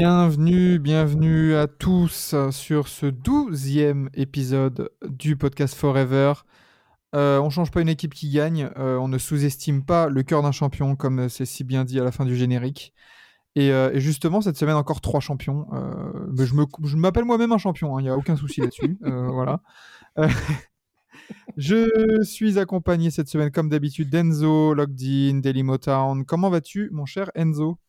Bienvenue, bienvenue à tous sur ce douzième épisode du podcast Forever. Euh, on change pas une équipe qui gagne, euh, on ne sous-estime pas le cœur d'un champion, comme c'est si bien dit à la fin du générique. Et, euh, et justement, cette semaine, encore trois champions. Mais je m'appelle moi-même un champion, il n'y a aucun souci là-dessus. Voilà. Je suis accompagné cette semaine, comme d'habitude, d'Enzo, Locked-in, Daily Motown. Comment vas-tu, mon cher Enzo?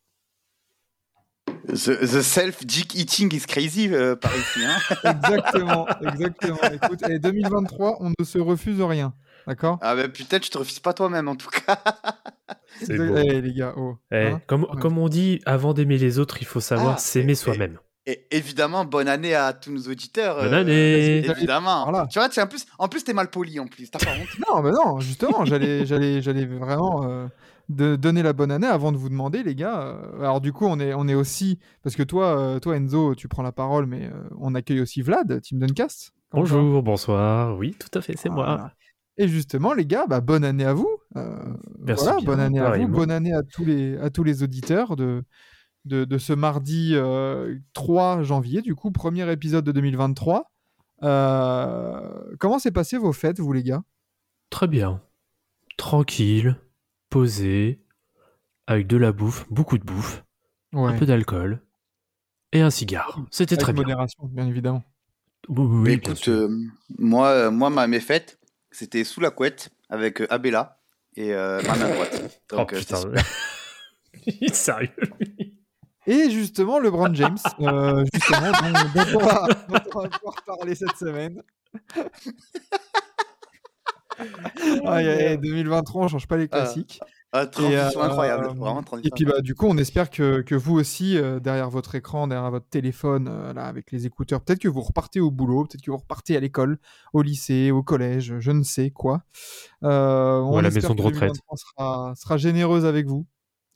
The, the self-dick eating is crazy euh, par ici. Hein Exactement, exactement. Écoute, et 2023, on ne se refuse rien. D'accord? Ah bah peut-être je te refuse pas toi-même en tout cas. C'est Eh, beau. les gars, oh. Eh, hein? comme, Ouais. comme on dit, avant d'aimer les autres, il faut savoir Ah, s'aimer et- soi-même. Et évidemment, bonne année à tous nos auditeurs. Bonne année. Évidemment. Voilà. Tu vois, tu- en plus, en plus t'es mal poli en plus. T'as pas honte. Non, mais non, justement, j'allais, j'allais, j'allais vraiment euh, de donner la bonne année avant de vous demander, les gars. euh, alors du coup, on est, on est aussi parce que toi, euh, toi Enzo, tu prends la parole, mais euh, on accueille aussi Vlad, Team Duncast. Bonjour, bonsoir. Oui, tout à fait, c'est moi. Et justement, les gars, bah, bonne année à vous. Euh, Merci voilà, bonne année à vous. Bonne année à tous les, à tous les auditeurs de, de, de ce mardi euh, 3 janvier, du coup, premier épisode de 2023. Euh, comment s'est passé vos fêtes, vous, les gars? Très bien. Tranquille, posé, avec de la bouffe, beaucoup de bouffe, Ouais. un peu d'alcool et un cigare. C'était Avec très bien. modération, bien évidemment. Oui, oui, oui, Mais bien écoute, euh, moi, euh, moi, ma mes fêtes, c'était sous la couette avec euh, Abella et euh, ma main droite. oh Donc, euh, putain. c'était Il est sérieux, lui. Et justement, LeBron James, euh, justement, dont, dont on va, dont on va pouvoir parler cette semaine. Ah, y a- 2023, on change pas les classiques. Ah, transition euh, incroyable. euh, Vraiment Et transition. puis bah du coup, on espère que, que vous aussi, euh, derrière votre écran, derrière votre téléphone, euh, là, avec les écouteurs, peut-être que vous repartez au boulot, peut-être que vous repartez à l'école, au lycée, au collège, je ne sais quoi. Euh, on à la espère maison de que retraite. 2023 Sera, sera généreuse avec vous.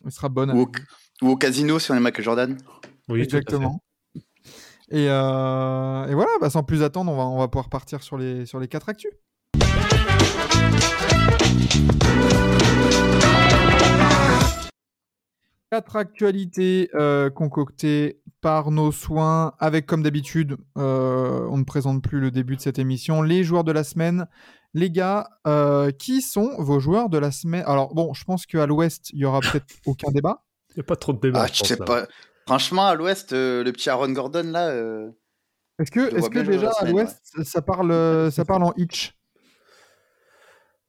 Elle sera bonne. Ou, au, ou au casino si on est Michael Jordan. Oui. Exactement. Et, euh, et voilà, bah, sans plus attendre, on va, on va pouvoir partir sur les, sur les quatre actus. Quatre actualités euh, concoctées par nos soins, avec comme d'habitude, euh, on ne présente plus le début de cette émission, les joueurs de la semaine. Les gars, euh, qui sont vos joueurs de la semaine? Alors bon, je pense qu'à l'Ouest, il y aura peut-être aucun débat. Il n'y a pas trop de débat. Ah, je je pense, sais là. pas. Franchement, à l'ouest, euh, le petit Aaron Gordon là. euh, Est-ce que, est que déjà à l'Ouest, ça parle, ça parle en itch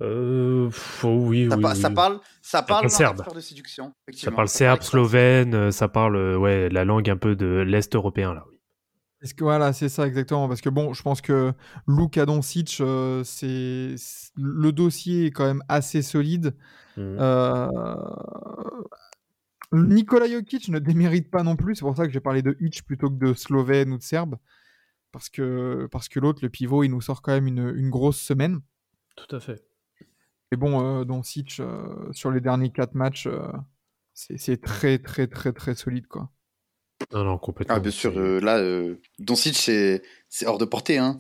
Euh, oh oui, ça, oui, pa- oui. ça parle, ça parle serbe. de séduction. Ça parle serbe, slovène, euh, ça parle euh, ouais, la langue un peu de l'Est européen, là, oui. Est-ce que voilà, c'est ça exactement parce que bon, je pense que Luka Doncic, euh, c'est le dossier est quand même assez solide. Mhm. Euh... Nikola Jokic ne démérite pas non plus. C'est pour ça que j'ai parlé de Hitch plutôt que de Slovène ou de Serbe parce que parce que l'autre, le pivot, il nous sort quand même une, une grosse semaine. Tout à fait. Et bon, euh, Doncic euh, sur les derniers quatre matchs, euh, c'est c'est très très très très solide quoi. Non, non, complètement. Ah, bien sûr, C'est- euh, là, euh, Doncic, c'est c'est hors de portée. Hein.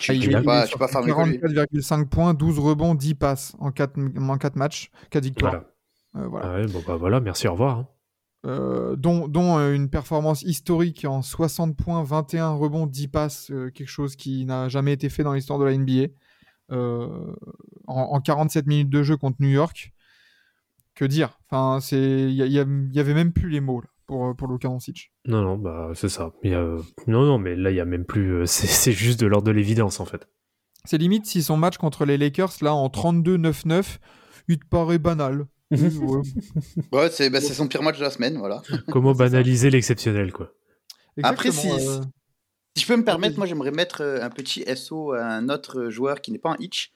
Tu, Ah, peux pas, tu pas faire mieux que lui. 44,5 points, 12 rebonds, 10 passes en 4, en quatre matchs, 4 victoires. Voilà. Euh, voilà. Ah ouais, bon, bah voilà, merci, au revoir. hein. Euh, dont dont, une performance historique en 60 points, 21 rebonds, 10 passes, euh, quelque chose qui n'a jamais été fait dans l'histoire de la NBA. Euh, en, en 47 minutes de jeu contre New York. Que dire? Enfin, c'est il y, avait même plus les mots là, pour, euh, pour Luka Doncic. Non, non, bah c'est ça. Il y a- Non, non, mais là, il y a même plus. euh, C'est juste de l'ordre de l'évidence, en fait. C'est limite si son match contre les Lakers, là, en 32-9-9, il te paraît banal. Ouais. Ouais, c'est bah, c'est son pire match de la semaine, voilà. Comment banaliser l'exceptionnel, quoi. Si- euh, Si je peux me permettre, moi j'aimerais mettre euh, un petit SO à un autre joueur qui n'est pas un Hitch.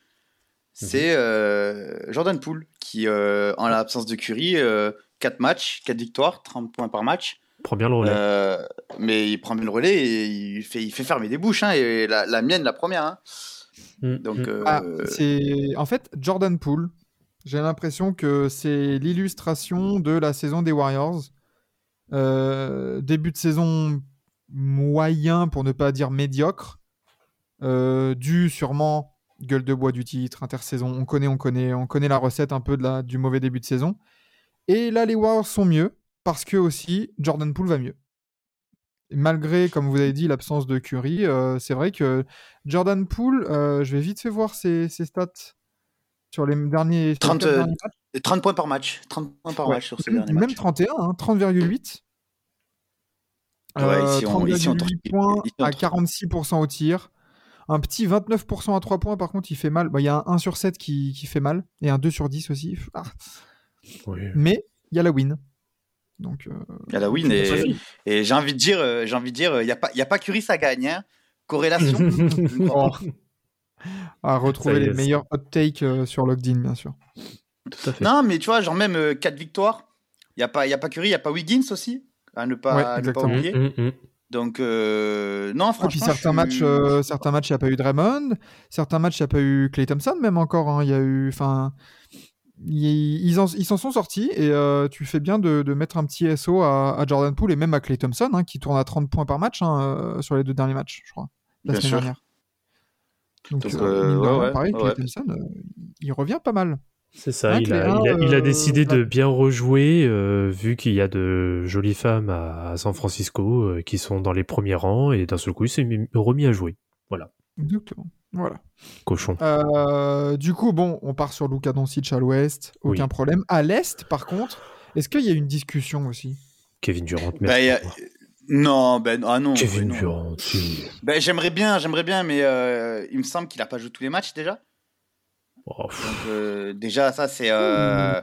C'est euh, Jordan Poole, qui, euh, en l'absence de Curry, 4 matchs, 4 victoires, 30 points par match. Prends bien le relais. Euh, mais il prend bien le relais et il fait, il fait fermer des bouches. hein, et la, la mienne, la première. hein. Mm, Donc, mm. euh, Ah, c'est en fait Jordan Poole. J'ai l'impression que c'est l'illustration de la saison des Warriors. Euh, début de saison moyen, pour ne pas dire médiocre, euh, dû sûrement gueule de bois du titre, intersaison. On connaît, on connaît, on connaît la recette un peu de la, du mauvais début de saison. Et là, les Warriors sont mieux parce que aussi Jordan Poole va mieux. Et malgré, comme vous avez dit, l'absence de Curry, euh, c'est vrai que Jordan Poole, euh, je vais vite fait voir ses, ses stats sur les derniers, sur les 30, quatre derniers matchs. et 30 points par match. 30 points par Ouais. match sur ces Même, derniers même matchs. 31, hein, 30,8. Ouais, Euh, ici, on- ici, on 30,8 trouve- points ici, on à trouve- 46% au tir. Un petit 29% à 3 points, par contre, il fait mal. Bah, Il y a un 1 sur 7 qui, qui fait mal. Et un 2 sur 10 aussi. Ah. Oui. Mais il y a la win. Donc, euh, Il y a la win et, et j'ai envie de dire, euh, j'ai envie de dire, il n'y a pas, il y a pas Curry, ça gagne. hein. Corrélation. pas. à retrouver les meilleurs hot takes euh, sur Logged-in, bien sûr. Tout à fait. Non, mais tu vois, genre même 4 victoires. Il n'y a, pas- il y a pas Curry, il n'y a pas Wiggins aussi. À ne pas, Ouais, à ne pas exactement. oublier. Mm, mm, mm. Donc, euh, non, Et puis franchement. certains matchs, euh, certains matchs, il n'y a pas eu Draymond. Certains matchs, il n'y a pas eu Clay Thompson, même encore. hein. Il y a eu. Enfin. Ils ils en- ils s'en sont sortis et euh, tu fais bien de, de mettre un petit SO à, à Jordan Poole et même à Clay Thompson hein, qui tourne à 30 points par match hein, sur les deux derniers matchs, je crois, la Bien semaine sûr. dernière. Donc, euh, euh, ouais, ouais, pareil, Clay. Thompson, euh, il revient pas mal. C'est ça, Un il a, Clément, il, a, il a euh, décidé de ouais. bien rejouer, euh, vu qu'il y a de jolies femmes à, à San Francisco euh, qui sont dans les premiers rangs, et d'un seul coup, il s'est mis- remis à jouer. Exactement. Voilà. Cochon. Euh, du coup, bon, on part sur Luka Doncic à l'ouest, aucun Oui. problème. À l'est, par contre, est-ce qu'il y a une discussion aussi? Kevin Durant, Bah, merci. a- Non, ben ah non. Kevin non. Durant. Ben, j'aimerais bien, j'aimerais bien, mais euh, il me semble qu'il a pas joué tous les matchs déjà. Oh, Donc euh, déjà ça c'est euh,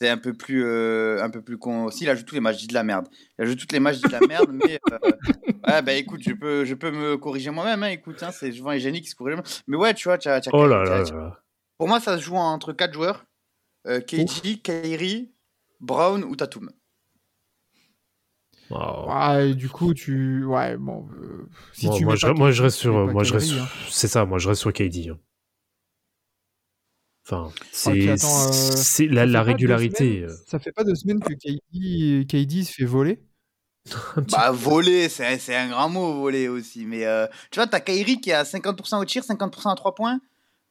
c'est un peu plus euh, un peu plus con. Si il a joué tous les matchs, je dis de la merde. Il a joué tous les matchs, je dis de la merde, mais euh, ouais bah écoute, je peux je peux me corriger moi-même. Hein, écoute, hein, c'est souvent les génies qui se corrigent. Mais ouais, tu vois, tu as, as- oh là là là là. pour moi ça se joue entre quatre joueurs euh, KG, Kyrie, Brown ou Tatum. Oh. Ouais, et du coup, tu. Ouais, bon. euh, si moi, tu moi, je, moi, je reste sur, moi, je reste, hein. c'est ça, moi, je reste sur KD. hein. Enfin, c'est, Ok, attends, euh, c'est la, régularité. semaines- Ça fait pas deux semaines que KD, KD se fait voler. Bah voler, c'est c'est un grand mot voler aussi. Mais euh, tu vois, t'as Kyrie qui est à 50% au tir, 50% à 3 points,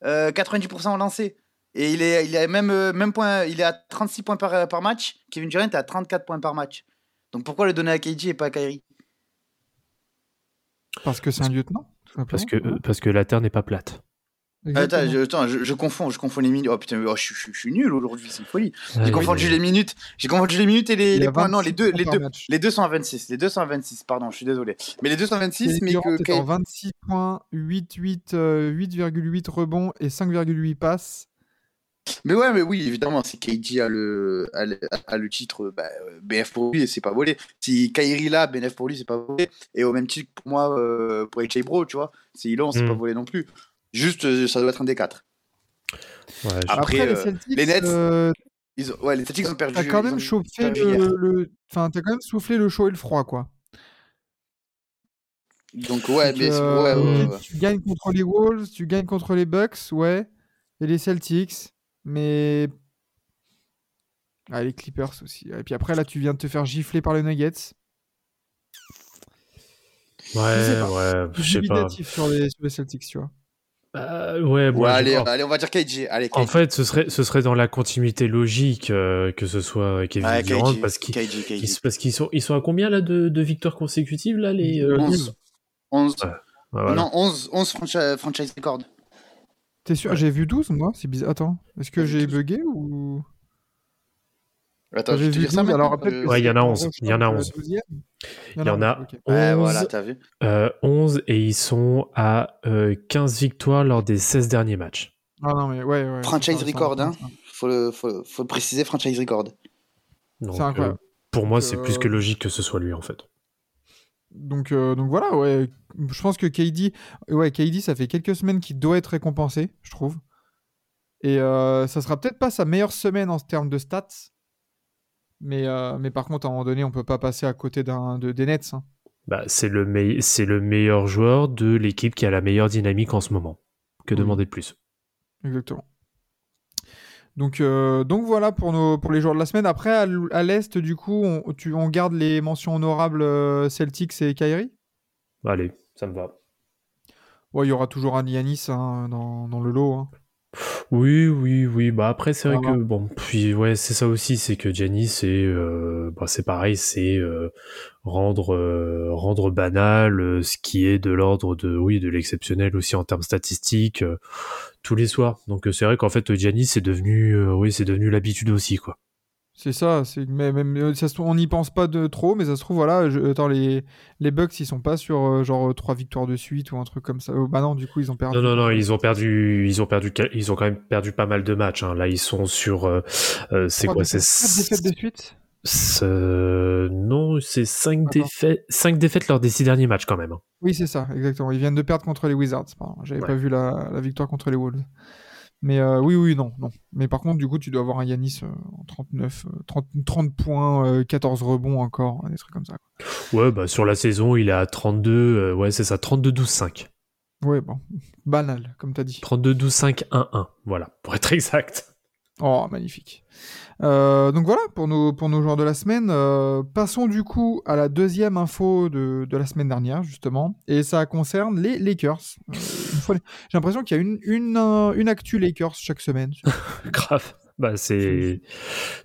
euh, 90% au lancer. Et il est, il est même, euh, même point, il est à 36 points par, par match. Kevin Durant est à 34 points par match. Donc pourquoi le donner à KG et pas à Kyrie Parce que c'est un lieutenant, parce que, parce que la Terre n'est pas plate. Exactement. Attends, je, attends, je, je confonds, je confonds les minutes. Oh putain, oh, je, suis nul aujourd'hui, c'est une folie. J'ai confondu les minutes. J'ai confondu les minutes et les, points. Non, 26 les deux, les deux, match. les deux sont à 26. Les deux sont à 26. Pardon, je suis désolé. Mais les deux sont à 26, Kevin mais Durant que est en Ky- 26 points, 8, 8, euh, 8,8 rebonds et 5,8 passes. Mais ouais, mais oui, évidemment, si KG a le, a le, a le titre, bah, euh, BF pour lui, c'est pas volé. Si Kyrie l'a, BNF pour lui, c'est pas volé. Et au même titre, pour moi, euh, pour AJ Bro, tu vois, c'est Elon, c'est Mm. pas volé non plus. Juste, euh, ça doit être un des quatre. Ouais, je- Après, Après, les euh, Celtics, les Nets, euh, Ils ont- ouais, les Celtics ont perdu. t'as quand même chauffé le, le- Enfin, t'as quand même soufflé le chaud et le froid, quoi. Donc, ouais, Donc, mais euh, ouais, ouais. Tu gagnes contre les Wolves, tu gagnes contre les Bucks, ouais. Et les Celtics, mais. Ah, les Clippers aussi. Et puis après, là, tu viens de te faire gifler par les Nuggets. ouais, sais pas. ouais, je sais pas. Sur les, sur les Celtics, tu vois. Bah, ouais, Ouais, moi, allez, on va dire KG. Allez, En KG. fait, ce serait, ce serait dans la continuité logique euh, que ce soit Kevin Ouais, Durant, KG, parce qu'ils KG, KG. ils- parce qu'ils sont, ils sont à combien là de, de victoires consécutives là les euh, 11. 11. Ouais, voilà. Non, 11, 11 franchi- franchise record. T'es sûr Ouais. J'ai vu 12, moi C'est bizarre. Attends, est-ce que j'ai 12? bugué ou? Attends, je J'ai vais te vu dire ça 12, maintenant. alors peut-être euh, que Ouais, il y en a c'est en 11, il y en a recharge, 11. la 12e. Il y en a 11, ok. Ouais, 11, voilà, t'as vu. euh, 11 et ils sont à euh, 15 victoires lors des 16 derniers matchs. Ah non, mais ouais, ouais. Franchise record, hein. Faut le, faut, faut le préciser, franchise record. Donc, euh, pour moi, c'est euh, plus que logique que ce soit lui en fait. Donc, euh, donc voilà, ouais. Je pense que KD, ouais, KD, ça fait quelques semaines qu'il doit être récompensé, je trouve. Et euh, ça sera peut-être pas sa meilleure semaine en termes de stats. Mais, euh, mais par contre, à un moment donné, on peut pas passer à côté d'un, de, des Nets. hein. Bah, c'est le, mei- c'est le meilleur joueur de l'équipe qui a la meilleure dynamique en ce moment. Que demander de plus? Exactement. Donc, euh, donc voilà pour, nos, pour les joueurs de la semaine. Après, à, l'Est, du coup, on, tu, on garde les mentions honorables euh, Celtics et Kyrie? Allez, ça me va. Ouais, il y aura toujours un Yanis hein, dans, dans le lot. hein. Oui, oui, oui. Bah après, c'est vrai que bon, puis ouais, c'est ça aussi, c'est que Giannis, c'est euh, bah, c'est pareil, c'est euh, rendre euh, rendre banal euh, ce qui est de l'ordre de oui de l'exceptionnel aussi en termes statistiques euh, tous les soirs. Donc c'est vrai qu'en fait Giannis c'est devenu euh, oui c'est devenu l'habitude aussi quoi. C'est ça. C'est, mais, euh, ça se trouve, on n'y pense pas de trop, mais ça se trouve, voilà. Je, attends, les, les Bucks, ils sont pas sur euh, genre trois victoires de suite ou un truc comme ça. Oh, bah non, du coup, ils ont perdu. Non non non, ils ont perdu ils ont perdu ils ont quand même perdu pas mal de matchs. hein. Là ils sont sur euh, euh, c'est quoi c'est défaites de suite non c'est cinq Attends. défaites cinq défaites lors des six derniers matchs quand même. hein. Oui, c'est ça, exactement. Ils viennent de perdre contre les Wizards. Pardon. J'avais Ouais. pas vu la, la victoire contre les Wolves. Mais euh, oui, oui, non, non. Mais par contre, du coup, tu dois avoir un Yanis euh, en 39, euh, 30, 30 points, euh, 14 rebonds encore, des trucs comme ça. quoi. Ouais, bah sur la saison, il est à 32, euh, ouais, c'est ça, 32-12-5. Ouais, bon, banal, comme t'as dit. 32-12-5-1-1, voilà, pour être exact. Oh, magnifique. Euh, donc voilà pour nos, pour nos joueurs de la semaine. Euh, passons du coup à la deuxième info de, de la semaine dernière, justement. Et ça concerne les Lakers. Euh, J'ai l'impression qu'il y a une, une, une actu Lakers chaque semaine. Grave. Bah c'est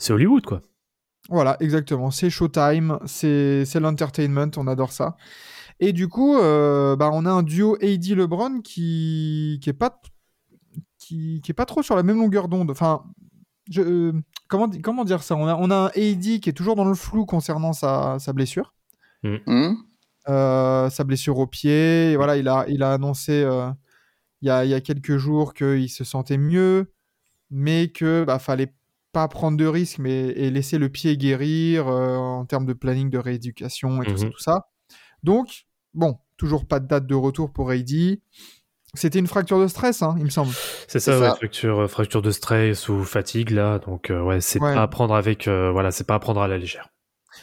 Hollywood quoi. Voilà, exactement. C'est Showtime, c'est l'entertainment, on adore ça. Et du coup, bah, on a un duo AD LeBron qui qui est pas qui, qui est pas trop sur la même longueur d'onde. Enfin, je, euh, comment di- comment dire ça? On a on a un AD qui est toujours dans le flou concernant sa, sa blessure, Hum Euh, sa blessure au pied. Et voilà, il a il a annoncé euh, il y a il y a quelques jours qu'il se sentait mieux, mais que bah fallait pas prendre de risques mais et laisser le pied guérir euh, en termes de planning de rééducation et tout ça Mhm. tout ça. Donc bon, toujours pas de date de retour pour AD. C'était une fracture de stress, hein, il me semble. C'est ça, ouais, fracture, euh, fracture de stress ou fatigue là, donc euh, ouais, c'est Ouais. pas à prendre avec, euh, voilà, c'est pas à prendre à la légère.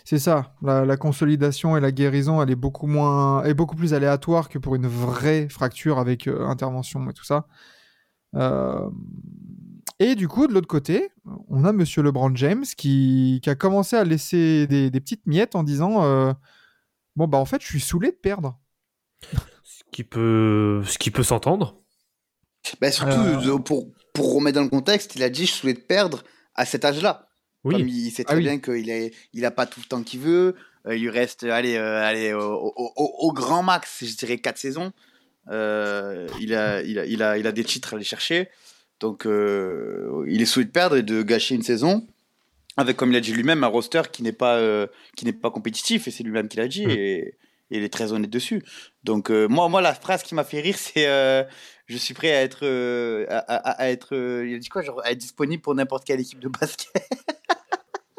C'est ça. La, la consolidation et la guérison, elle est beaucoup moins, est beaucoup plus aléatoire que pour une vraie fracture avec euh, intervention et tout ça. Euh, Et du coup, de l'autre côté, on a Monsieur LeBron James qui, qui a commencé à laisser des, des petites miettes en disant euh, bon bah en fait, je suis saoulé de perdre. Qui peut, ce qui peut s'entendre. Bah, surtout, Euh. pour, pour remettre dans le contexte, il a dit Je souhaitais perdre à cet âge-là. Oui. Comme il sait Ah très oui. bien qu'il a, il a pas tout le temps qu'il veut. euh, il lui reste allez, euh, allez, au, au- grand max, je dirais 4 saisons. Euh, il, a, il, a, il, a, il a des titres à aller chercher. Donc, euh, il est souhaité de perdre et de gâcher une saison. Avec, comme il a dit lui-même, un roster qui n'est pas, euh, qui n'est pas compétitif. Et c'est lui-même qui l'a dit. Mm. Et il est très honnête dessus. Donc, euh, moi, moi, la phrase qui m'a fait rire, c'est euh, Je suis prêt à être. euh, à, à- à être il a dit quoi genre, À être disponible pour n'importe quelle équipe de basket?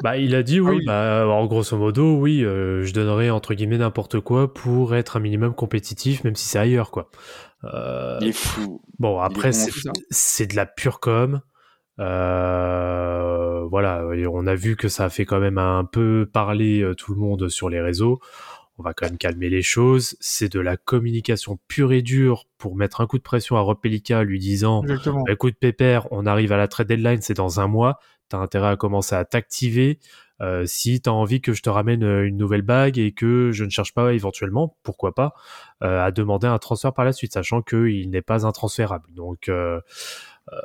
Bah, il a dit oui, oui. bah, en grosso modo, oui, je donnerais entre guillemets n'importe quoi pour être un minimum compétitif, même si c'est ailleurs, quoi. Il est fou. Bon, après, c'est de la pure com. Voilà, on a vu que ça a fait quand même un peu parler tout le monde sur les réseaux. On va quand même calmer les choses. C'est de la communication pure et dure pour mettre un coup de pression à Rob lui disant Exactement. Écoute, Pépère, on arrive à la trade deadline, c'est dans un mois. T'as intérêt à commencer à t'activer. Euh, si t'as envie que je te ramène euh, une nouvelle bague et que je ne cherche pas éventuellement, pourquoi pas, euh, à demander un transfert par la suite, sachant qu'il n'est pas intransférable. Donc, euh, euh,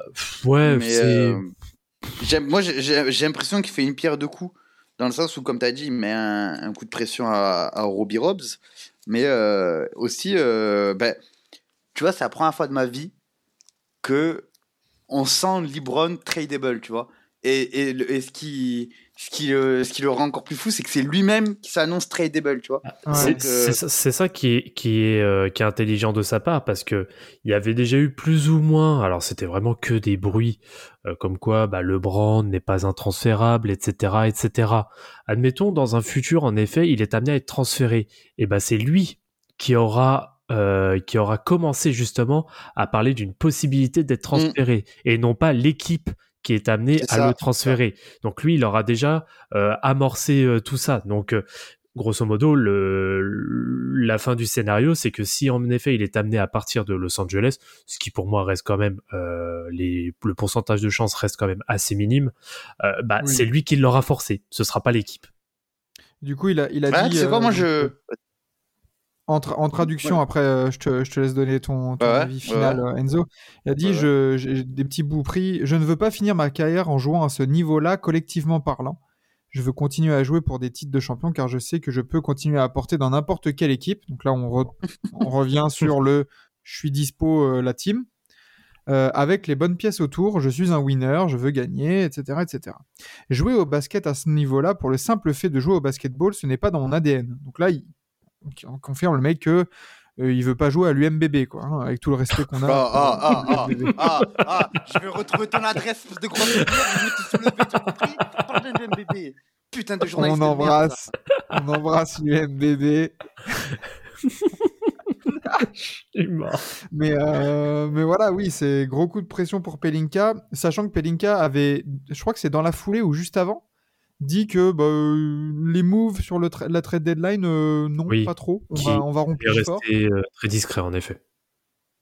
ouais, c'est. euh, moi, j'ai l'impression qu'il fait une pierre deux coups. Dans le sens où, comme tu as dit, il met un, coup de pression à, à Robbie Robs. Mais euh, aussi, euh, ben, tu vois, c'est la première fois de ma vie que on sent LeBron tradable, tu vois. Et, et, ce, qui, ce, qui, le- ce qui le rend encore plus fou, c'est que c'est lui-même qui s'annonce tradable, tu vois. C'est Donc, euh, c'est ça, qui est qui est euh, qui est intelligent de sa part parce que il y avait déjà eu plus ou moins alors c'était vraiment que des bruits euh, comme quoi bah, le brand n'est pas intransférable etc etc admettons dans un futur en effet il est amené à être transféré. Et bah c'est lui qui aura euh, qui aura commencé justement à parler d'une possibilité d'être transféré et non pas l'équipe qui est amenée C'est à ça, le c'est transférer. Donc lui, il aura déjà euh, amorcé euh, tout ça. Donc euh, grosso modo, le, la fin du scénario, c'est que si en effet il est amené à partir de Los Angeles, ce qui pour moi reste quand même euh, les, le pourcentage de chance reste quand même assez minime, euh, bah Oui. c'est lui qui l'aura forcé. Ce sera pas l'équipe. Du coup, il a, il a Ouais, dit. tu sais quoi, euh, moi je. En, tra- en traduction, Ouais. après, euh, je, te, je te laisse donner ton, ton Ouais, ouais, avis final, euh, Enzo. Il a dit je, j'ai des petits bouts pris. Je ne veux pas finir ma carrière en jouant à ce niveau-là, collectivement parlant. Je veux continuer à jouer pour des titres de champion car je sais que je peux continuer à apporter dans n'importe quelle équipe. Donc là, on, re- on revient sur le je suis dispo, euh, la team. Euh, avec les bonnes pièces autour, je suis un winner, je veux gagner, etc., etc. Jouer au basket à ce niveau-là, pour le simple fait de jouer au basketball, ce n'est pas dans mon ADN. Donc là, il, on confirme le mec que euh, il veut pas jouer à l'UMBB, quoi, hein, avec tout le respect qu'on a. Ah, ah, ah, ah, ah, ah, je vais retrouver ton adresse de gros je vais te soulever, tu as compris Parle de l'UMBB. Putain de journaliste on de merde, embrasse, on embrasse l'UMBB. Mais, euh, mais voilà, oui, c'est gros coup de pression pour Pelinka, sachant que Pelinka avait, je crois que c'est dans la foulée ou juste avant, dit que bah, euh, les moves sur le tra- la trade deadline, euh, non, Oui, pas trop. On va, on va rompre Il est plus fort. resté euh, très discret en effet.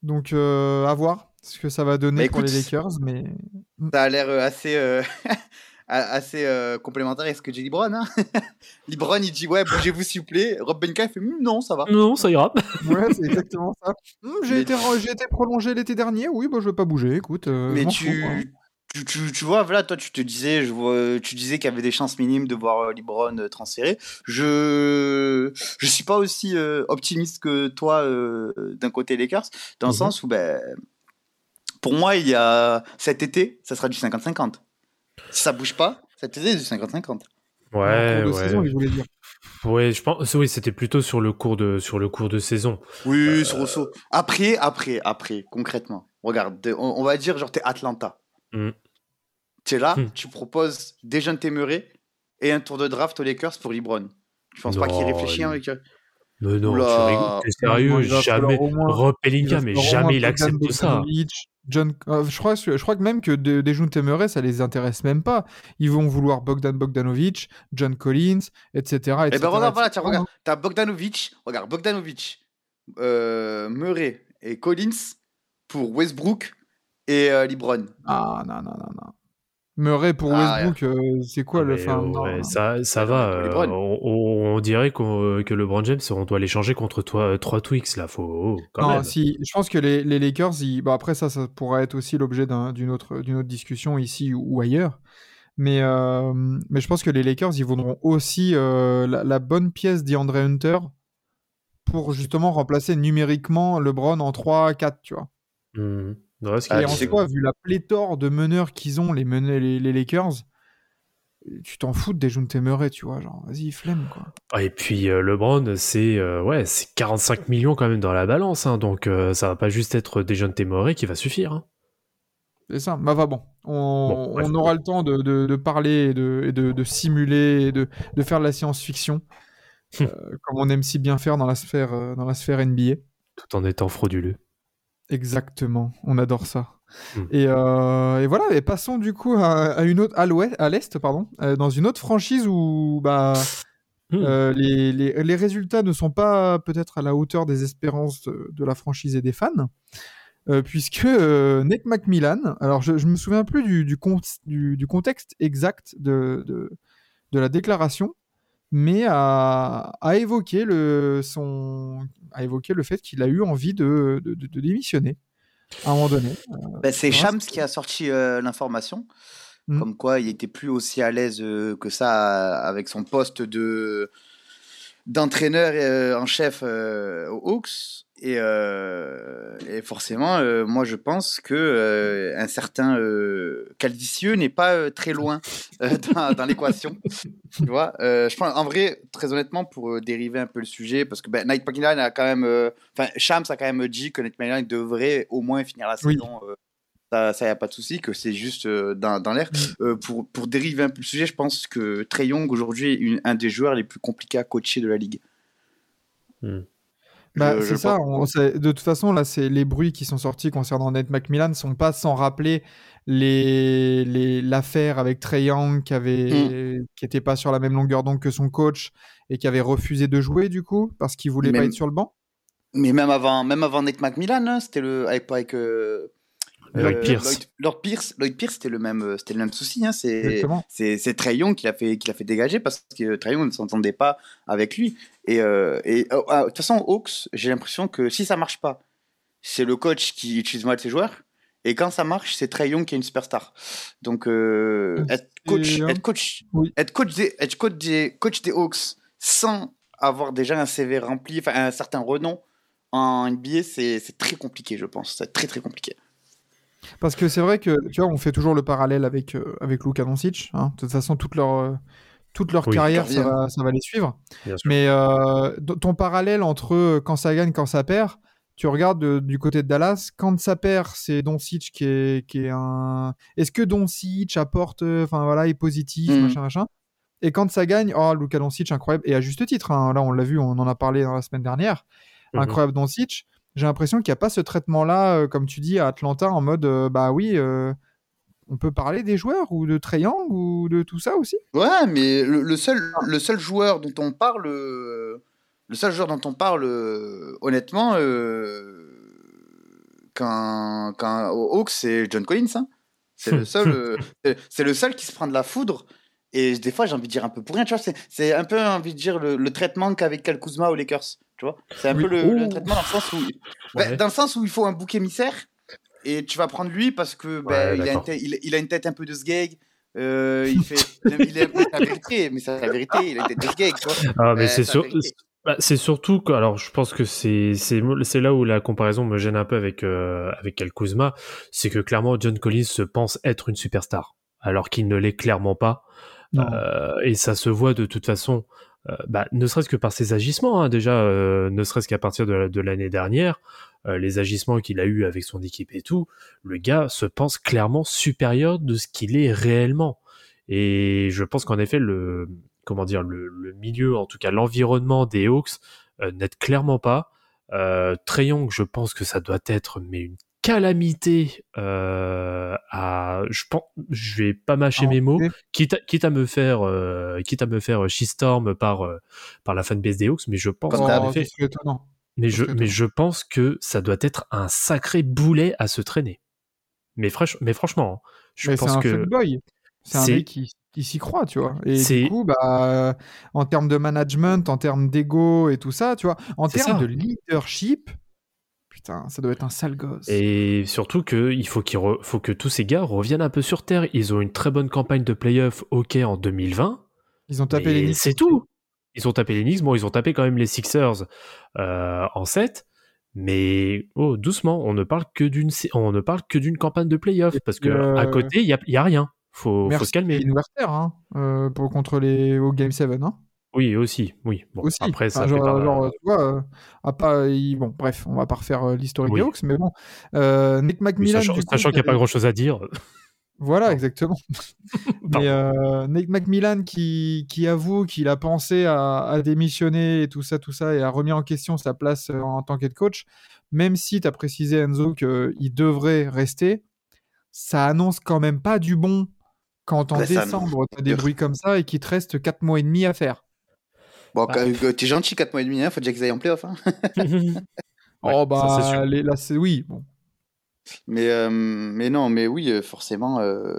Donc euh, à voir ce que ça va donner Bah, pour écoute, les Lakers. Mais Ça a l'air euh, assez, euh, assez euh, complémentaire avec ce que dit Libron. Hein Libron, il dit Ouais, bougez-vous s'il vous plaît. Rob Benka, il fait Hum, Non, ça va. Non, ça ira. ouais, c'est exactement ça. Hum, j'ai, été, prolongé l'été dernier. Oui, bah, je vais pas bouger. Écoute, euh, Mais tu, fous. Tu, tu, tu vois, voilà, toi, tu te disais, je vois, tu disais qu'il y avait des chances minimes de voir euh, LeBron euh, transféré. Je, je suis pas aussi euh, optimiste que toi euh, d'un côté Lakers, dans le Mhm. sens où, ben, pour moi, il y a cet été, ça sera du 50-50. Si ça bouge pas, cet été, c'est du 50-50. En Ouais, de saison, ouais. dire. Ouais, je pense. Oui, c'était plutôt sur le cours de sur le cours de saison. Oui, sur Rousseau. Après, après, après, concrètement, regarde, on, on va dire, genre, t'es Atlanta. Mhm. Tu es là, Mhm. tu proposes des jeunes témérés et un tour de draft aux Lakers pour LeBron. Je pense pas qu'il Non, réfléchit, hein, il- mec. Mais non, Oula. tu rigoles, t'es sérieux, Non, jamais. Rob Pelinka, mais jamais il accepte ça. John, euh, je, crois, je crois que même que de, des Jeunes Temerés, ça les intéresse même pas. Ils vont vouloir Bogdan Bogdanovic, John Collins, etc. Eh etc., ben regarde, voilà, tiens, regarde. T'as Bogdanovic, regarde, Bogdanovic, euh, Murray et Collins pour Westbrook et euh, LeBron. Ah non, non, non, non. Murray pour Ah, Westbrook, euh, c'est quoi Ah, le fin euh, non, ouais, non. ça, ça Ouais, va. euh, on, on- on dirait qu'on- que LeBron James, on doit l'échanger contre toi, 3 Twix là. Faut oh, quand Non, même. si, je pense que les, les Lakers, ils- bah, après ça, ça pourrait être aussi l'objet d'un- d'une autre, d'une autre discussion ici ou, ailleurs. Mais, euh, mais je pense que les Lakers, ils voudront aussi euh, la, la bonne pièce d'Andre Hunter pour justement remplacer numériquement LeBron en 3-4, tu vois. Qui Ah, Et est- en soi, vu la pléthore de meneurs qu'ils ont, les, meneurs- les, les Lakers, tu t'en fous des Junte Murray, tu vois. Genre, vas-y, flemme, quoi. Ah, Et puis euh, LeBron, c'est euh, ouais, c'est 45 millions quand même dans la balance, hein, donc euh, ça va pas juste être des jeunes Témoré qui va suffire. hein. C'est ça. Bah, va bon. On, Bon, bref. on aura le temps de, de- de parler et de, et de, de simuler et de, de faire de la science-fiction, euh, comme on aime si bien faire dans la sphère, euh, dans la sphère NBA. tout en étant frauduleux. Exactement. On adore ça. Hmm. Et, euh, et voilà. Et passons du coup à, à une autre, à l'ouest, à l'est, pardon, euh, dans une autre franchise où bah. Hmm. Euh, les, les- les résultats ne sont pas peut-être à la hauteur des espérances de, de la franchise et des fans, puisque Nick McMillan, alors je, je me souviens plus du, du, con- du- du contexte exact de, de, de la déclaration, mais a, a évoqué le son a évoqué le fait qu'il a eu envie de, de, démissionner à un moment donné. Ben, c'est Ouais, Shams qui a sorti euh, l'information, Mhm. comme quoi il était plus aussi à l'aise euh, que ça euh, avec son poste de d'entraîneur euh, en chef euh, aux Hawks. Et, euh, et forcément, euh, moi je pense que euh, un certain euh, Caldicieux n'est pas euh, très loin euh, dans, dans l'équation. tu vois, Euh, je pense en vrai, très honnêtement, pour euh, dériver un peu le sujet, parce que ben, McMillan a quand même, euh, enfin Shams a quand même dit que Nate McMillan devrait au moins finir la Oui. saison. euh, ça, ça y a pas de souci, que c'est juste euh, dans, dans l'air. Euh, pour, pour dériver un peu le sujet, je pense que Trey Young aujourd'hui est une- un des joueurs les plus compliqués à coacher de la ligue. Hmm. Bah, c'est ça. on- de toute façon, là, c'est les bruits qui sont sortis concernant Nate McMillan sont pas sans rappeler les les- l'affaire avec Trey Young qui avait Mm. qui était pas sur la même longueur d'onde que son coach et qui avait refusé de jouer du coup parce qu'il voulait pas être sur le banc? Mais même avant, même avant Nate McMillan, hein, c'était le avec, avec euh, Lloyd euh, Pierce. Lloyd, Lloyd Pierce, Lloyd Pierce, c'était le même, euh, c'était le même souci. Hein, c'est c'est Young qui l'a fait, qui l'a fait dégager parce que Trae Young ne s'entendait pas avec lui. Et, euh, et euh, ah, de toute façon, Hawks, j'ai l'impression que si ça marche pas, c'est le coach qui utilise mal ses joueurs. Et quand ça marche, c'est Trae Young qui est une superstar. Donc euh, être coach, être coach, oui. être coach des, être coach des, coach des Hawks sans avoir déjà un CV rempli, enfin un certain renom en NBA, c'est c'est très compliqué, je pense. C'est très très compliqué. Parce que c'est vrai que tu vois, on fait toujours le parallèle avec avec avec Luka Doncic. hein. De toute façon, toute leur euh, toute leur Oui, carrière, ça va, ça va les suivre. Mais euh, ton parallèle entre euh, quand ça gagne, quand ça perd, tu regardes de- du côté de Dallas, quand ça perd, c'est Doncic qui est, qui est un. Est-ce que Doncic apporte, euh, enfin voilà, est positif, Mhm. machin, machin. Et quand ça gagne, oh, Luka Doncic, incroyable, et à juste titre, hein, là on l'a vu, on en a parlé dans la semaine dernière, Mhm. incroyable Doncic. J'ai l'impression qu'il n'y a pas ce traitement-là, euh, comme tu dis, à Atlanta, en mode, euh, bah oui, euh, on peut parler des joueurs, ou de Trae Young, ou de tout ça aussi? Ouais, mais le, le seul, le seul joueur dont on parle, le seul joueur dont on parle, honnêtement, au Hawks, c'est John Collins. hein. C'est le seul, c'est le seul qui se prend de la foudre. Et des fois, j'ai envie de dire un peu pour rien, tu vois. C'est, un peu envie de dire le, le traitement qu'avec Cal Kuzma aux Lakers, tu vois. C'est un Oui. peu le, le traitement dans le sens où, ben, dans le sens où il faut un bouc émissaire et tu vas prendre lui parce que ben, Ouais, il, a une tête, il, il a une tête un peu de sgeg. Euh, il fait, il est la vérité, mais c'est la vérité. Il a une tête de sgeg, tu vois. Ah, mais c'est mérite. bah, c'est surtout que, alors, je pense que c'est là où la comparaison me gêne un peu avec euh, avec Kuzma, c'est que clairement John Collins se pense être une superstar, alors qu'il ne l'est clairement pas. Euh, et ça se voit de toute façon, euh, bah, ne serait-ce que par ses agissements, hein, déjà, euh, ne serait-ce qu'à partir de, la- de l'année dernière, les agissements qu'il a eu avec son équipe et tout, le gars se pense clairement supérieur de ce qu'il est réellement. Et je pense qu'en effet, le comment dire, le, milieu, en tout cas l'environnement des Hawks, n'aide clairement pas. Euh, je pense que ça doit être mais une calamité euh, à je pense je vais pas mâcher Ah, mes mots ok. quitte à, quitte à me faire euh, quitte à me faire shitstorm par euh, par la fanbase des Hawks mais je pense. Oh, effet mais je mais je pense que ça doit être un sacré boulet à se traîner mais fraîche mais franchement hein, je Mais c'est pense un que. C'est un c'est- mec qui, qui s'y croit, tu vois. Et C'est- du coup, bah, en termes de management, en termes d'ego et tout ça, tu vois, en termes ça. de leadership, putain, ça doit être un sale gosse. Et surtout que il faut, qu'il re- faut que tous ces gars reviennent un peu sur terre. Ils ont une très bonne campagne de playoff, ok, en 2020. Ils ont tapé les Knicks. C'est tout. Ils ont tapé les Knicks. Bon, ils ont tapé quand même les Sixers euh, en 7. Mais oh, doucement, on ne parle que d'une on ne parle que d'une campagne de playoff parce que euh, à côté il y a, il y a rien. Faut, faut Merci se calmer. Werther, hein, euh, pour contre les au Game 7, hein. Oui, aussi, oui. Bon, aussi. après ça Enfin, fait genre, pas- genre, tu vois, euh, à pas, il- bon, bref, on va pas refaire euh, l'historique Oui. des Hawks, mais bon, euh, Nick McMillan, sachant sachant qu'il n'y a pas avait- grand chose à dire. Voilà, exactement. Mais euh, Nick McMillan qui, qui avoue qu'il a pensé à, à démissionner et tout ça, tout ça, et a remis en question sa place euh, en tant qu'head coach, même si tu as précisé, Enzo, qu'il devrait rester, ça annonce quand même pas du bon quand en décembre, tu as des bruits comme ça et qu'il te reste 4 mois et demi à faire. Bon, Bah. t'es gentil, 4 mois et demi, hein, faut déjà qu'ils aillent en playoff. Hein. Ouais, oh, ça, bah, c'est sûr. les- là, c'est oui, bon. Mais, euh, mais non, mais oui, euh, forcément. euh,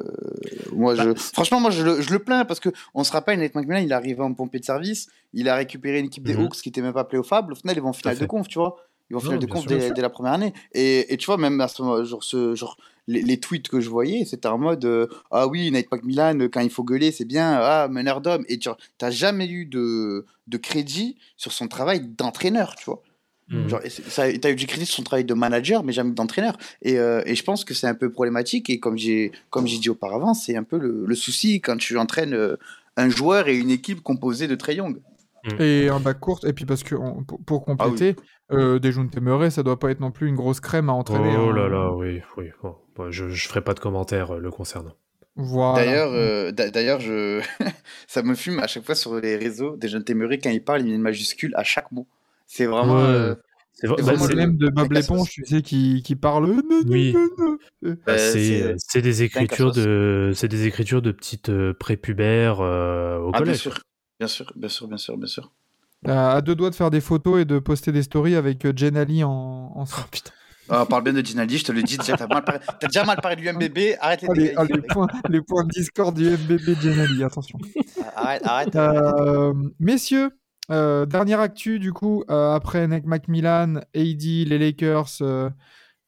moi, Bah, je... Franchement, moi, je le, je le plains parce que on se rappelle, Nate McMillan, il est arrivé en pompée de service. Il a récupéré une équipe des Mhm. Hawks qui était même pas playoffable. Au final, ils vont en finale de conf, tu vois. Ils vont finale de bien dès, la première année. Et, et tu vois, même à ce moment, genre, ce, genre les, les tweets que je voyais, c'était en mode euh, Ah oui, Nate McMillan, euh, quand il faut gueuler, c'est bien. Ah, meneur d'homme. Et tu n'as jamais eu de, de crédit sur son travail d'entraîneur, tu vois. Genre, ça, t'as eu du crédit sur son travail de manager, mais jamais d'entraîneur. Et, euh, et je pense que c'est un peu problématique. Et comme j'ai, comme j'ai dit auparavant, c'est un peu le, le souci quand tu entraînes euh, un joueur et une équipe composée de Trey Young. Et un bac court, et puis parce que on- pour, pour Ah compléter, euh, Dejounte Murray, ça doit pas être non plus une grosse crème à entraîner. Oh hein. là là, oui, oui. Bon, je, je ferai pas de commentaires euh, le concernant. Voilà. D'ailleurs, euh, d'a- d'ailleurs, je, ça me fume à chaque fois sur les réseaux. Déjà, Temeray, quand il parle, il met une majuscule à chaque mot. C'est vraiment, Ouais. euh, C'est bah, vraiment le- même de Bob l'éponge, tu sais, qui, qui parle. Oui. Bah, c'est des écritures de c'est des écritures de petites prépubères euh, au Ah, bien collège. sûr. Bien sûr, bien sûr, bien sûr, bien sûr. À deux doigts de faire des photos et de poster des stories avec euh, Jen Ali en, en Oh, putain. Ah, parle bien de Ginaldi, je te le dis, déjà, t'as déjà mal parlé de l'UMBB, arrête les Ah, ah, les points, les points de Discord du MBB Jen Ali, attention. Arrête, arrête. Euh, messieurs, euh, dernière actu du coup, euh, après Nick Macmillan, AD, les Lakers,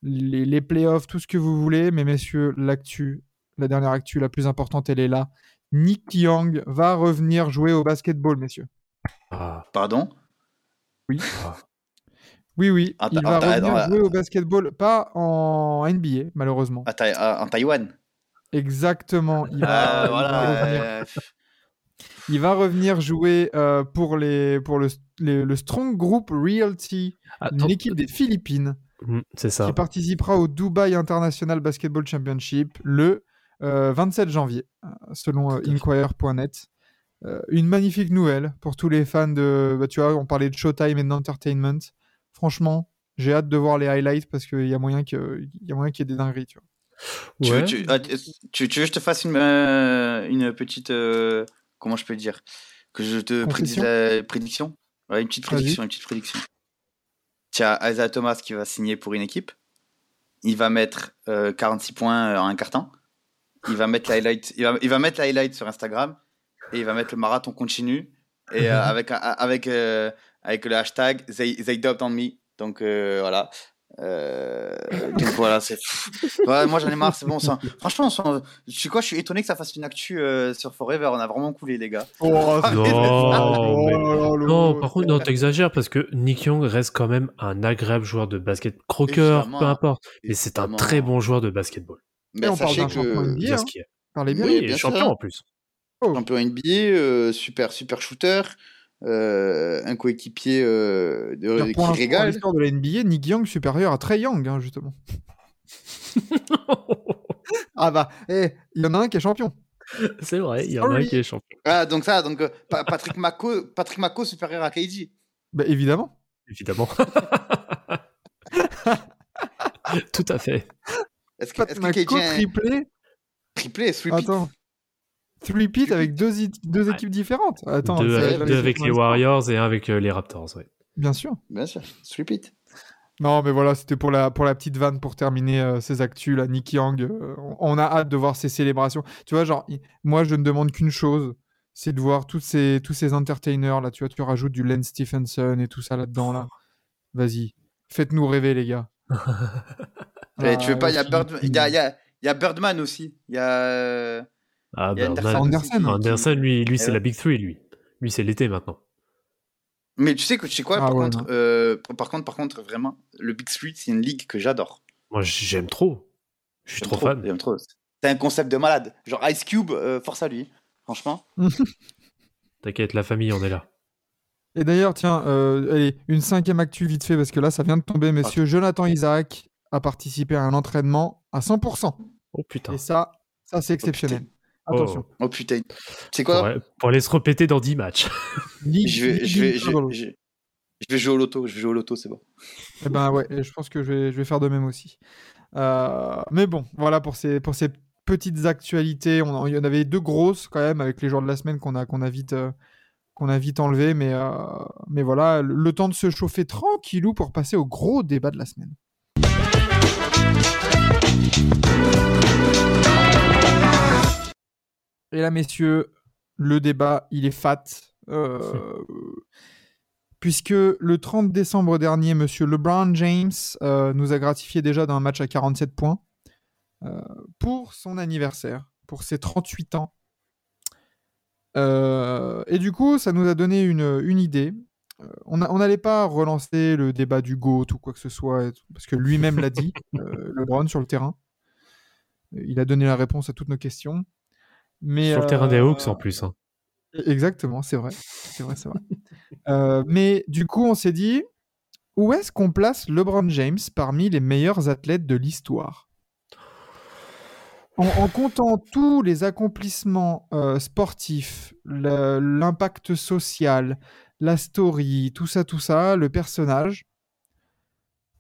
les, les playoffs, tout ce que vous voulez, mais messieurs, l'actu, la dernière actu la plus importante, elle est là. Nick Young va revenir jouer au basketball, messieurs. Ah, Pardon? Oui, oui, Attends, il va revenir jouer au basketball, pas en NBA, malheureusement. Taï- En Taïwan. Exactement. Il va, Ah, voilà. revenir euh, Il va revenir jouer euh, pour, les, pour le, les- le Strong Group Realty, attends, une équipe des Philippines Hmm, c'est ça. qui participera au Dubai International Basketball Championship le euh, 27 janvier, euh, selon euh, Euh, une magnifique nouvelle pour tous les fans de. bah, tu vois, on parlait de Showtime et d'entertainment. Franchement, j'ai hâte de voir les highlights parce qu'il y a moyen que- il y a moyen qu'il y ait des dingueries. Tu vois. Tu, Ouais. veux, tu, ah, tu- veux que je te fasse une, euh, une petite. euh, comment je peux dire? Que je te prédise la prédiction? Ouais, une petite prédiction, une petite prédiction. Tu as Isaiah Thomas qui va signer pour une équipe. Il va mettre euh, 46 points en un carton. Il va mettre la highlight, il va, il va mettre la highlight sur Instagram et il va mettre le marathon continu et euh, avec avec euh, avec le hashtag they, they dubbed on me. Donc euh, voilà. Euh, donc voilà, c'est. Ouais, moi j'en ai marre, c'est bon ça. Franchement, je sais quoi, je suis étonné que ça fasse une actu euh, sur Forever. On a vraiment coulé, les gars. Oh, Non, mais-. Non, par contre, non, t'exagères parce que Nick Young reste quand même un agréable joueur de basket. Croqueur, Évidemment. peu importe. Mais c'est un très bon joueur de basketball. Mais on parle d'un champion NBA. Bien hein. Parlez bien. Oui, bien et champion sûr. en plus. Champion NBA, euh, super super shooter, euh, un coéquipier euh, de- qui pour dans régale. l'histoire de la NBA, Nick Young supérieur à Trey Young, hein, justement. Ah bah, eh, il y en a un qui est champion. c'est vrai, il y en a un qui est champion. Ah donc ça, donc euh, Pa- Patrick Mako, Patrick Mako supérieur à KD. Bah, évidemment. Évidemment. Tout à fait. Est-ce que, Pat est-ce que un triplé. triplé, sweep Attends. Three peat avec deux, équipes différentes. Attends, deux, c'est- c'est- deux avec les Warriors et un avec euh, les Raptors. Ouais. Bien sûr. Bien sûr, sweep it. Non, mais voilà, c'était pour la, pour la petite vanne pour terminer euh, ces actus là. Nick Young, euh, on- a hâte de voir ces célébrations. Tu vois, genre, i- moi, je ne demande qu'une chose, c'est de voir tous ces, tous ces entertainers là. Tu vois, tu rajoutes du Len Stephenson et tout ça là-dedans là. Vas-y, faites-nous rêver, les gars. Tu veux pas, il y a si- Bird- il y a, il y a- il y a Birdman aussi. Il y a. Ah, Birdman. Anderson. qui- Anderson, lui, lui Eh c'est ouais. la Big Three, lui. Lui, c'est l'été maintenant. Mais tu sais que tu sais quoi, Ah par, ouais, contre, non. euh, par contre, par contre, vraiment, le Big Street, c'est une ligue que j'adore. Moi, j'aime trop. Je suis trop fan. J'aime trop. C'est un concept de malade. Genre Ice Cube, euh, force à lui. Franchement. T'inquiète, la famille, on est là. Et d'ailleurs, tiens, euh, allez, une cinquième actu vite fait, parce que là, ça vient de tomber, messieurs. Jonathan Isaac a participé à un entraînement à 100%. Oh putain. Et ça, ça c'est exceptionnel. Attention. Oh putain. C'est quoi? Pour, pour aller se répéter dans 10 matchs. Je, vais, Ligue je, vais, je, Incredible. vais, je vais- je vais jouer au loto. Je vais jouer au loto, c'est bon. Eh ben ouais, je pense que je vais, je vais faire de même aussi. Euh, mais bon, voilà pour ces, pour ces petites actualités. On il y en avait deux grosses quand même avec les jours de la semaine qu'on a, qu'on a vite, euh, qu'on a vite enlevé. Mais, euh, mais voilà, le, le temps de se chauffer tranquillou pour passer au gros débat de la semaine. Et là, messieurs, le débat, il est fat. euh, puisque le 30 décembre dernier, monsieur LeBron James euh, nous a gratifié déjà d'un match à 47 points euh, pour son anniversaire, pour ses 38 ans. Et du coup, ça nous a donné une, une idée. On n'allait pas relancer le débat du GOAT ou quoi que ce soit, parce que lui-même l'a dit, LeBron, sur le terrain. Il a donné la réponse à toutes nos questions. Mais, Sur le terrain des euh, Hawks en plus. hein. Exactement, c'est vrai. C'est vrai, c'est vrai. Euh, mais du coup, on s'est dit, où est-ce qu'on place LeBron James parmi les meilleurs athlètes de l'histoire? En, en comptant tous les accomplissements euh, sportifs, l'impact social, la story, tout ça, tout ça, le personnage,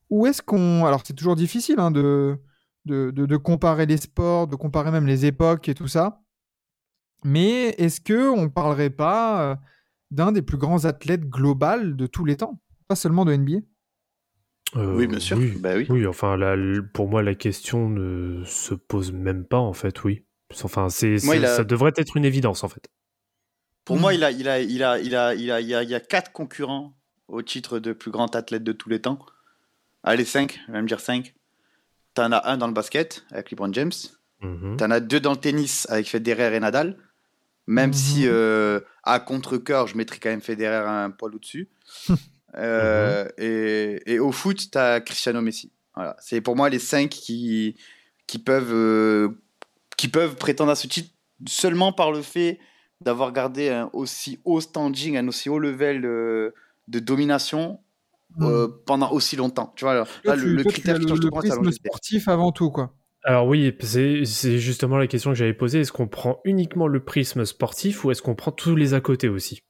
où est-ce qu'on. Alors, c'est toujours difficile hein, de, de, de- de comparer les sports, de comparer même les époques et tout ça. Mais est-ce que on parlerait pas euh, d'un des plus grands athlètes global de tous les temps? Pas seulement de NBA Euh, Oui, bien sûr. Oui, Bah oui. Oui, enfin, là, pour moi, la question ne se pose même pas, en fait, oui. Enfin, c'est, a- ça devrait être une évidence, en fait. Pour moi, il a, il a, il a, il a, il a, il y a, il y a quatre concurrents au titre de plus grand athlète de tous les temps. Allez, cinq, je vais même dire cinq. T'en as un dans le basket avec LeBron James. Mhm. T'en as deux dans le tennis avec Federer et Nadal. Même Mhm. si euh, à contre-cœur, je mettrais quand même Federer un poil au-dessus. Euh, et, et au foot, t'as Cristiano Messi. Voilà. C'est pour moi les cinq qui, qui, peuvent, euh, qui peuvent prétendre à ce titre seulement par le fait d'avoir gardé un aussi haut standing, un aussi haut level de domination euh, pendant aussi longtemps. Tu vois, là, Toi, là, tu- le, le toi, tu critère as qui le, le prisme sportif avant tout, quoi. Alors oui, c'est, justement la question que j'avais posée. Est-ce qu'on prend uniquement le prisme sportif ou est-ce qu'on prend tous les à côté aussi?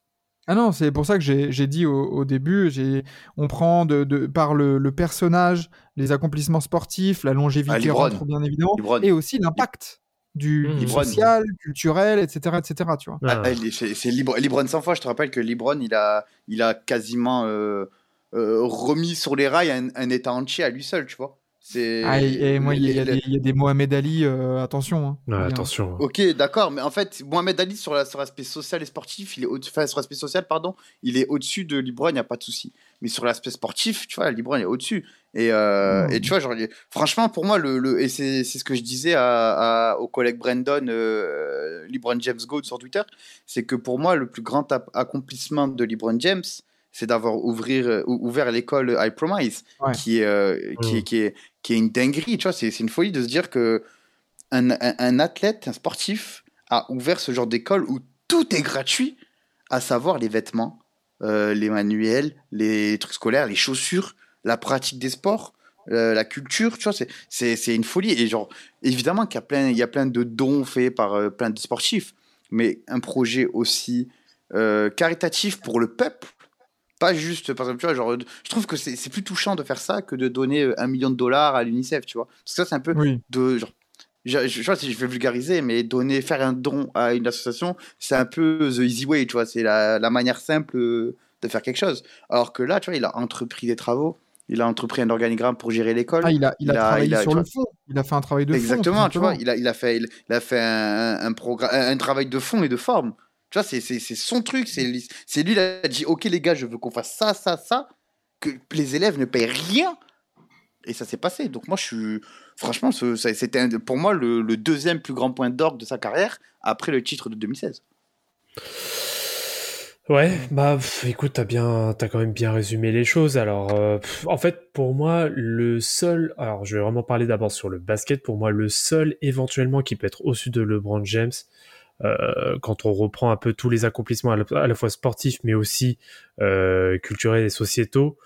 Ah non, c'est pour ça que j'ai j'ai dit au, au début, j'ai- on prend de, de- par le, le personnage, les accomplissements sportifs, la longévité Ah, rentre bien évidemment, et aussi l'impact du, Mmh. social, culturel, etc., etc. Tu vois. Ah, ah, c'est Libron, Libron 100 fois. Je te rappelle que Libron, il a, il a quasiment euh, euh, remis sur les rails un, un état entier à lui seul, tu vois. C'est. Ah, et, et moi, il y, a- y des- il y a des Mohamed Ali, euh, attention. hein. Ouais, attention. Ok, d'accord, mais en fait, Mohamed Ali sur la- sur l'aspect social et sportif, il est au enfin, sur l'aspect social, pardon, il est au-dessus de Libron, il n'y a pas de souci. Mais sur l'aspect sportif, tu vois, Libron il est au-dessus. Et, euh, Mm. et tu vois, genre, franchement, pour moi, le, le- et c'est ce que je disais à, à- au collègue Brandon, euh, LeBron James Gold sur Twitter, c'est que pour moi, le plus grand accomplissement de LeBron James, c'est d'avoir ouvrir, euh, ou- ouvert l'école I Promise, Ouais. qui, est, euh, qui, Mm. est, qui, est, qui est une dinguerie, tu vois, c'est c'est une folie de se dire que un, un, un athlète, un sportif, a ouvert ce genre d'école où tout est gratuit, à savoir les vêtements, euh, les manuels, les trucs scolaires, les chaussures, la pratique des sports, euh, la culture, tu vois, c'est- c'est c'est une folie. Et genre, évidemment qu'il y a plein, il y a plein de dons faits par plein de sportifs, mais un projet aussi caritatif pour le peuple, pas juste, par exemple, tu vois, genre, je trouve que c'est plus touchant de faire ça que de donner euh, un million de dollars à l'UNICEF, tu vois. Parce que ça, c'est un peu Oui. de genre je, je, je sais pas si je vais vulgariser mais donner faire un don à une association c'est un peu the easy way tu vois c'est la, la manière simple euh, de faire quelque chose alors que là tu vois il a entrepris des travaux il a entrepris un organigramme pour gérer l'école Ah, il a, il a Il a- travaillé il a- sur le fond. Il a fait un travail de fond. exactement tu vois il a, il a fait il, a fait un, un, un, un travail de fond et de forme tu vois c'est son truc c'est lui il a dit ok les gars je veux qu'on fasse ça ça ça que les élèves ne payent rien et ça s'est passé donc moi je suis franchement c'était pour moi le, deuxième plus grand point d'orgue de sa carrière après le titre de 2016 Ouais, bah écoute, t'as bien, t'as quand même bien résumé les choses. Alors, euh, en fait, pour moi, le seul, alors je vais vraiment parler d'abord sur le basket. Pour moi, le seul éventuellement qui peut être au-dessus de LeBron James, euh, quand on reprend un peu tous les accomplissements à la, à la fois sportifs, mais aussi euh, culturels et sociétaux,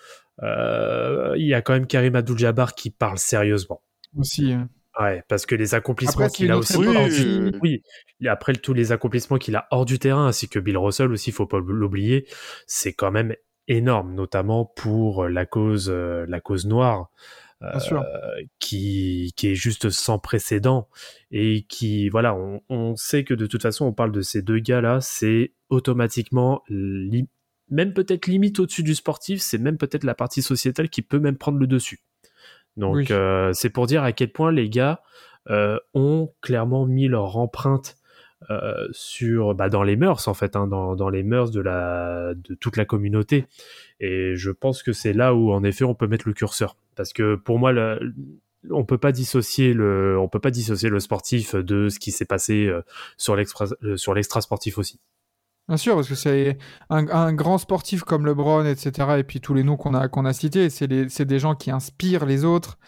euh, il y a quand même Karim Abdul-Jabbar qui parle sérieusement. Aussi. euh. Ouais, parce que les accomplissements qu'il a aussi hors du... Oui, et après tous les accomplissements qu'il a hors du terrain, ainsi que Bill Russell aussi, faut pas l'oublier, c'est quand même énorme, notamment pour la cause, la cause noire, qui, qui est juste sans précédent et qui, voilà, on, on sait que de toute façon, on parle de ces deux gars-là, c'est automatiquement, li- même peut-être limite au-dessus du sportif, c'est même peut-être la partie sociétale qui peut même prendre le dessus. Donc Oui. euh, c'est pour dire à quel point les gars euh, ont clairement mis leur empreinte euh, sur bah, dans les mœurs en fait, hein, dans, dans les mœurs de la de toute la communauté. Et je pense que c'est là où en effet on peut mettre le curseur, parce que pour moi on peut pas dissocier le on peut pas dissocier le sportif de ce qui s'est passé euh, sur l'extra euh, sur l'extra sportif aussi. Bien sûr, parce que c'est un, un grand sportif comme LeBron, etc. Et puis tous les noms qu'on a, qu'on a cités, c'est des gens qui inspirent les autres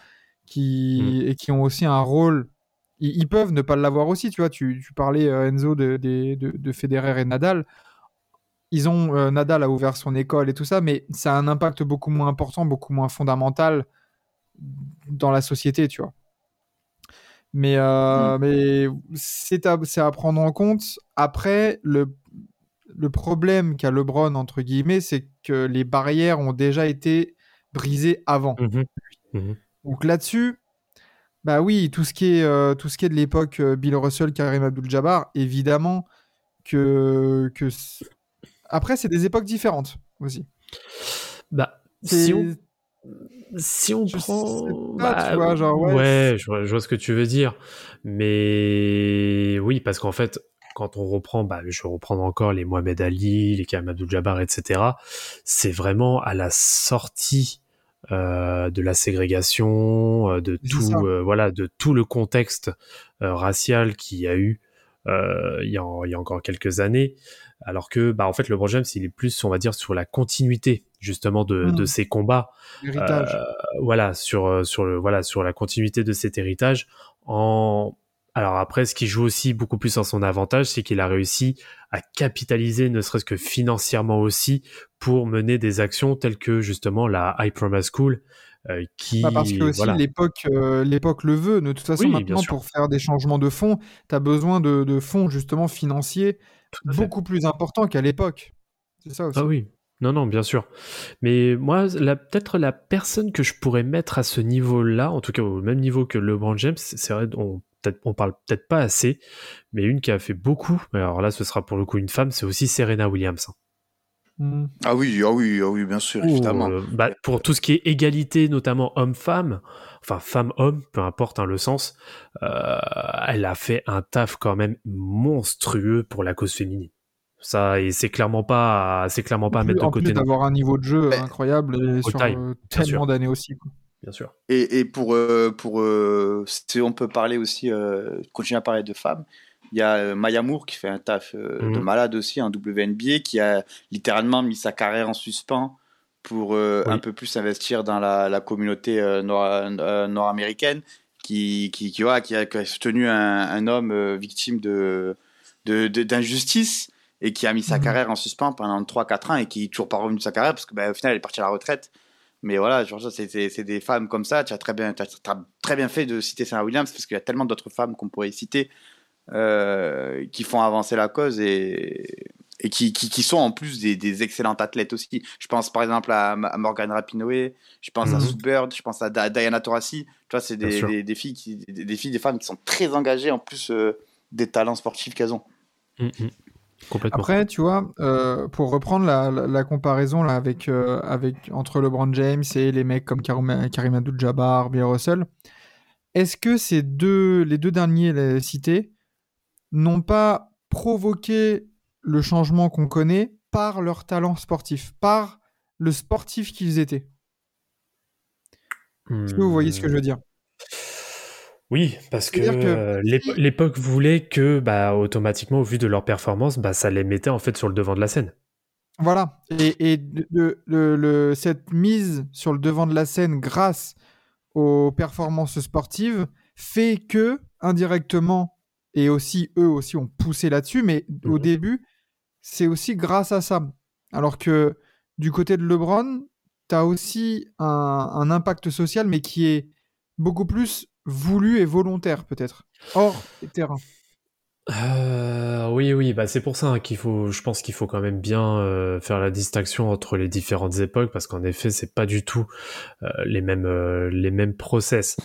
qui, et qui ont aussi un rôle. Ils, ils peuvent ne pas l'avoir aussi, tu vois. Tu, tu parlais, euh, Enzo, de, de, de Federer et Nadal. Ils ont, euh, Nadal a ouvert son école et tout ça, mais ça a un impact beaucoup moins important, beaucoup moins fondamental dans la société, tu vois. Mais, euh, mais c'est à, c'est à prendre en compte. Après, le, le problème qu'a LeBron, entre guillemets, c'est que les barrières ont déjà été brisées avant. Mhm. Mhm. Donc là-dessus, bah oui, tout ce qui est, euh, tout ce qui est de l'époque euh, Bill Russell, Karim Abdul-Jabbar, évidemment que, que après c'est des époques différentes aussi. Bah, si on, si on Je prend. pas, bah, tu vois, genre, ouais, je, vois, je vois ce que tu veux dire. Mais oui, parce qu'en fait, quand on reprend, bah, je vais reprendre encore les Mohamed Ali, les Karim Abdul-Jabbar, etc. C'est vraiment à la sortie euh, de la ségrégation, euh, de tout, euh, voilà, de tout le contexte euh, racial qu'il y a eu euh, il, y a, il y a encore quelques années. Alors que, bah, en fait, LeBron James, il est plus, on va dire, sur la continuité justement de, de ces combats Héritage. euh, voilà sur sur le voilà sur la continuité de cet héritage en alors après ce qui joue aussi beaucoup plus en son avantage c'est qu'il a réussi à capitaliser ne serait-ce que financièrement aussi pour mener des actions telles que justement la High Promise School euh, qui Bah, parce que aussi voilà l'époque euh, l'époque le veut. De toute façon, Oui, maintenant, pour faire des changements de fonds, tu as besoin de, de fonds justement financiers beaucoup plus importants qu'à l'époque. C'est ça aussi. Ah oui. Non, non, bien sûr. Mais moi, la- peut-être la personne que je pourrais mettre à ce niveau-là, en tout cas au même niveau que LeBron James, c'est vrai, on, peut-être, on parle peut-être pas assez, mais une qui a fait beaucoup, alors là, ce sera pour le coup une femme, c'est aussi Serena Williams. Mm. Ah oui, ah oui, ah oui, bien sûr, évidemment. euh, bah, pour tout ce qui est égalité, notamment homme-femme, enfin femme-homme, peu importe hein, le sens, euh, elle a fait un taf quand même monstrueux pour la cause féminine. Ça, et c'est clairement pas, c'est clairement pas à mettre de en plus côté d'avoir un niveau de jeu incroyable et sur time, euh, tellement d'années aussi. quoi. Bien sûr. Et, et pour, euh, pour euh, si on peut parler aussi, euh, continuer à parler de femmes, il y a Maya Moore qui fait un taf de Mhm. malade aussi, un WNBA, qui a littéralement mis sa carrière en suspens pour Oui. un peu plus investir dans la, la communauté nord- nord-américaine, qui, qui, qui, qui, a, qui a soutenu un, un homme victime de, de, de- d'injustice et qui a mis sa Mhm. carrière en suspens pendant 3-4 ans et qui est toujours pas revenu de sa carrière parce que bah, au final elle est partie à la retraite. Mais voilà, c'est, des femmes comme ça. Tu as très bien, tu as, très bien fait de citer Serena Williams parce qu'il y a tellement d'autres femmes qu'on pourrait citer euh, qui font avancer la cause et, et qui, qui, qui sont en plus des, des excellentes athlètes aussi. Je pense par exemple à, à Morgan Rapinoe, je pense à Mhm. Sue Bird, je pense à Diana Taurasi. Tu vois, c'est des, des, des filles qui, des, filles, des femmes qui sont très engagées en plus euh, des talents sportifs qu'elles ont. Mm, mm. Complètement. Après, tu vois, euh, pour reprendre la, la- la comparaison là, avec, euh, avec, entre LeBron James et les mecs comme Karim, Karim Abdul-Jabbar, Bill Russell, est-ce que ces deux, les deux derniers les cités n'ont pas provoqué le changement qu'on connaît par leur talent sportif, par le sportif qu'ils étaient? Est-ce que vous voyez ce que je veux dire? Oui, parce que, euh, l'époque voulait que, bah, automatiquement, au vu de leur performance, bah, ça les mettait en fait sur le devant de la scène. Voilà. Et, et de- de- le- le- cette mise sur le devant de la scène grâce aux performances sportives fait que, indirectement, et aussi eux aussi ont poussé là-dessus, mais au Mhm. début, c'est aussi grâce à ça. Alors que du côté de LeBron, tu as aussi un, un impact social, mais qui est beaucoup plus voulu et volontaire, peut-être, hors terrain. Euh, oui, oui, bah c'est pour ça hein, qu'il faut, je pense qu'il faut quand même bien euh, faire la distinction entre les différentes époques parce qu'en effet, c'est pas du tout euh, les mêmes euh, les mêmes process.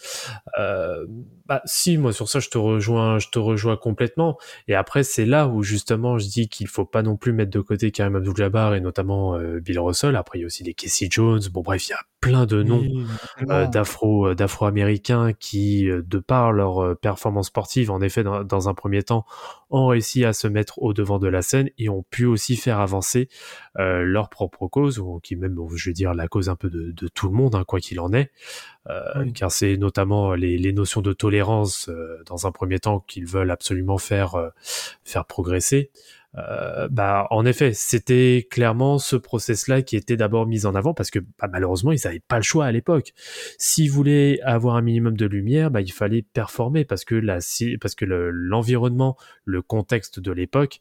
Euh, bah si, moi sur ça, je te rejoins, je te rejoins complètement. Et après, c'est là où justement, je dis qu'il faut pas non plus mettre de côté Karim Abdul-Jabbar et notamment euh, Bill Russell. Après, il y a aussi les Casey Jones. Bon, bref, il y a plein de noms euh, d'afro d'afro-américains qui de par leur performance sportive en effet dans, dans un premier temps ont réussi à se mettre au devant de la scène et ont pu aussi faire avancer euh, leur propre cause ou qui même je vais dire la cause un peu de, de tout le monde hein, quoi qu'il en est euh, Oui. car c'est notamment les, les notions de tolérance euh, dans un premier temps qu'ils veulent absolument faire faire progresser euh, bah, en effet, c'était clairement ce process-là qui était d'abord mis en avant parce que bah, malheureusement, ils n'avaient pas le choix à l'époque. S'ils voulaient avoir un minimum de lumière, bah, il fallait performer parce que la, parce que le- l'environnement, le, contexte de l'époque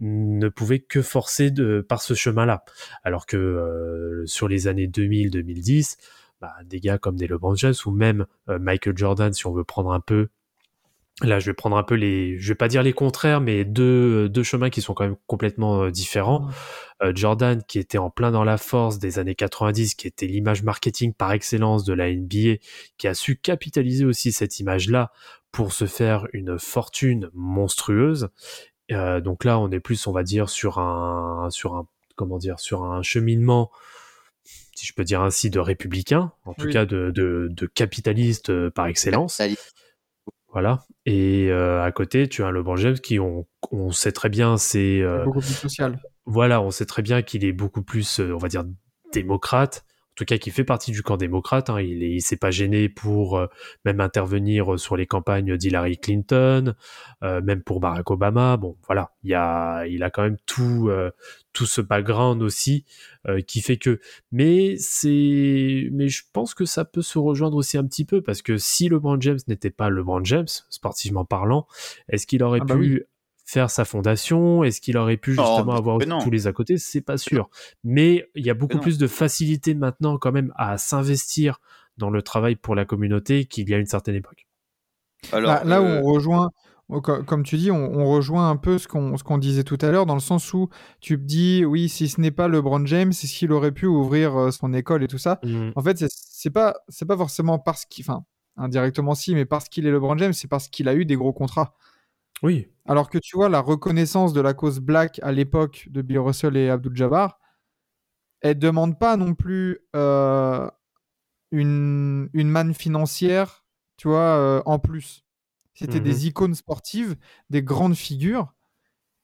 ne pouvait que forcer de, par ce chemin-là. Alors que euh, sur les années 2000-2010, bah, des gars comme des LeBron James ou même euh, Michael Jordan, si on veut prendre un peu là, je vais prendre un peu les, je vais pas dire les contraires, mais deux, deux chemins qui sont quand même complètement euh, différents. Euh, Jordan, qui était en plein dans la force des années 90, qui était l'image marketing par excellence de la NBA, qui a su capitaliser aussi cette image-là pour se faire une fortune monstrueuse. Euh, donc là, on est plus, on va dire, sur un, sur un, comment dire, sur un cheminement, si je peux dire ainsi, de républicain, en tout cas de, de, de capitaliste par excellence. Voilà. Et euh, à côté, tu as un LeBron James qui, on, on sait très bien, c'est euh, beaucoup plus social. voilà, on sait très bien qu'il est beaucoup plus, euh, on va dire, démocrate. En tout cas, qui fait partie du camp démocrate. hein. Il, il s'est pas gêné pour euh, même intervenir sur les campagnes d'Hillary Clinton, euh, même pour Barack Obama. Bon, voilà, il y a, il a quand même tout, euh, tout ce background aussi euh, qui fait que. Mais c'est, mais je pense que ça peut se rejoindre aussi un petit peu parce que si LeBron James n'était pas LeBron James, sportivement parlant, est-ce qu'il aurait Ah bah pu faire sa fondation Est-ce qu'il aurait pu Non, justement avoir tous les à côté C'est pas sûr. Mais il y a beaucoup plus de facilité maintenant quand même à s'investir dans le travail pour la communauté qu'il y a une certaine époque. Alors, là, là où euh, on rejoint, oh, co- comme tu dis, on, on rejoint un peu ce qu'on ce qu'on disait tout à l'heure, dans le sens où tu te dis, oui, si ce n'est pas LeBron James, est-ce qu'il aurait pu ouvrir euh, son école et tout ça? En fait, c'est- c'est pas, c'est pas forcément parce qu'il, enfin, indirectement si, mais parce qu'il est LeBron James, c'est parce qu'il a eu des gros contrats. Oui. Alors que tu vois, la reconnaissance de la cause black à l'époque de Bill Russell et Abdul Jabbar, elle demande pas non plus euh, une, une manne financière, tu vois, euh, en plus. C'était Mhm. des icônes sportives, des grandes figures,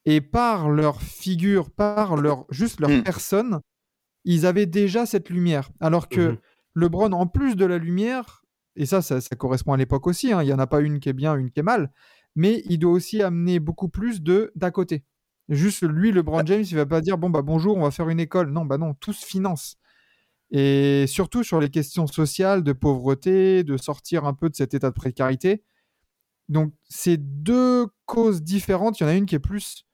et par leur figure, par leur juste leur Mhm. personne, ils avaient déjà cette lumière. Alors que Mhm. LeBron, en plus de la lumière, et ça, ça, ça correspond à l'époque aussi, hein, il n'y en a pas une qui est bien, une qui est mal, mais il doit aussi amener beaucoup plus de d'à côté. Juste lui, LeBron James, il va pas dire bon bah bonjour, on va faire une école. Non, bah non, tout se finance. Et surtout sur les questions sociales, de pauvreté, de sortir un peu de cet état de précarité. Donc c'est deux causes différentes. Il y en a une qui est plus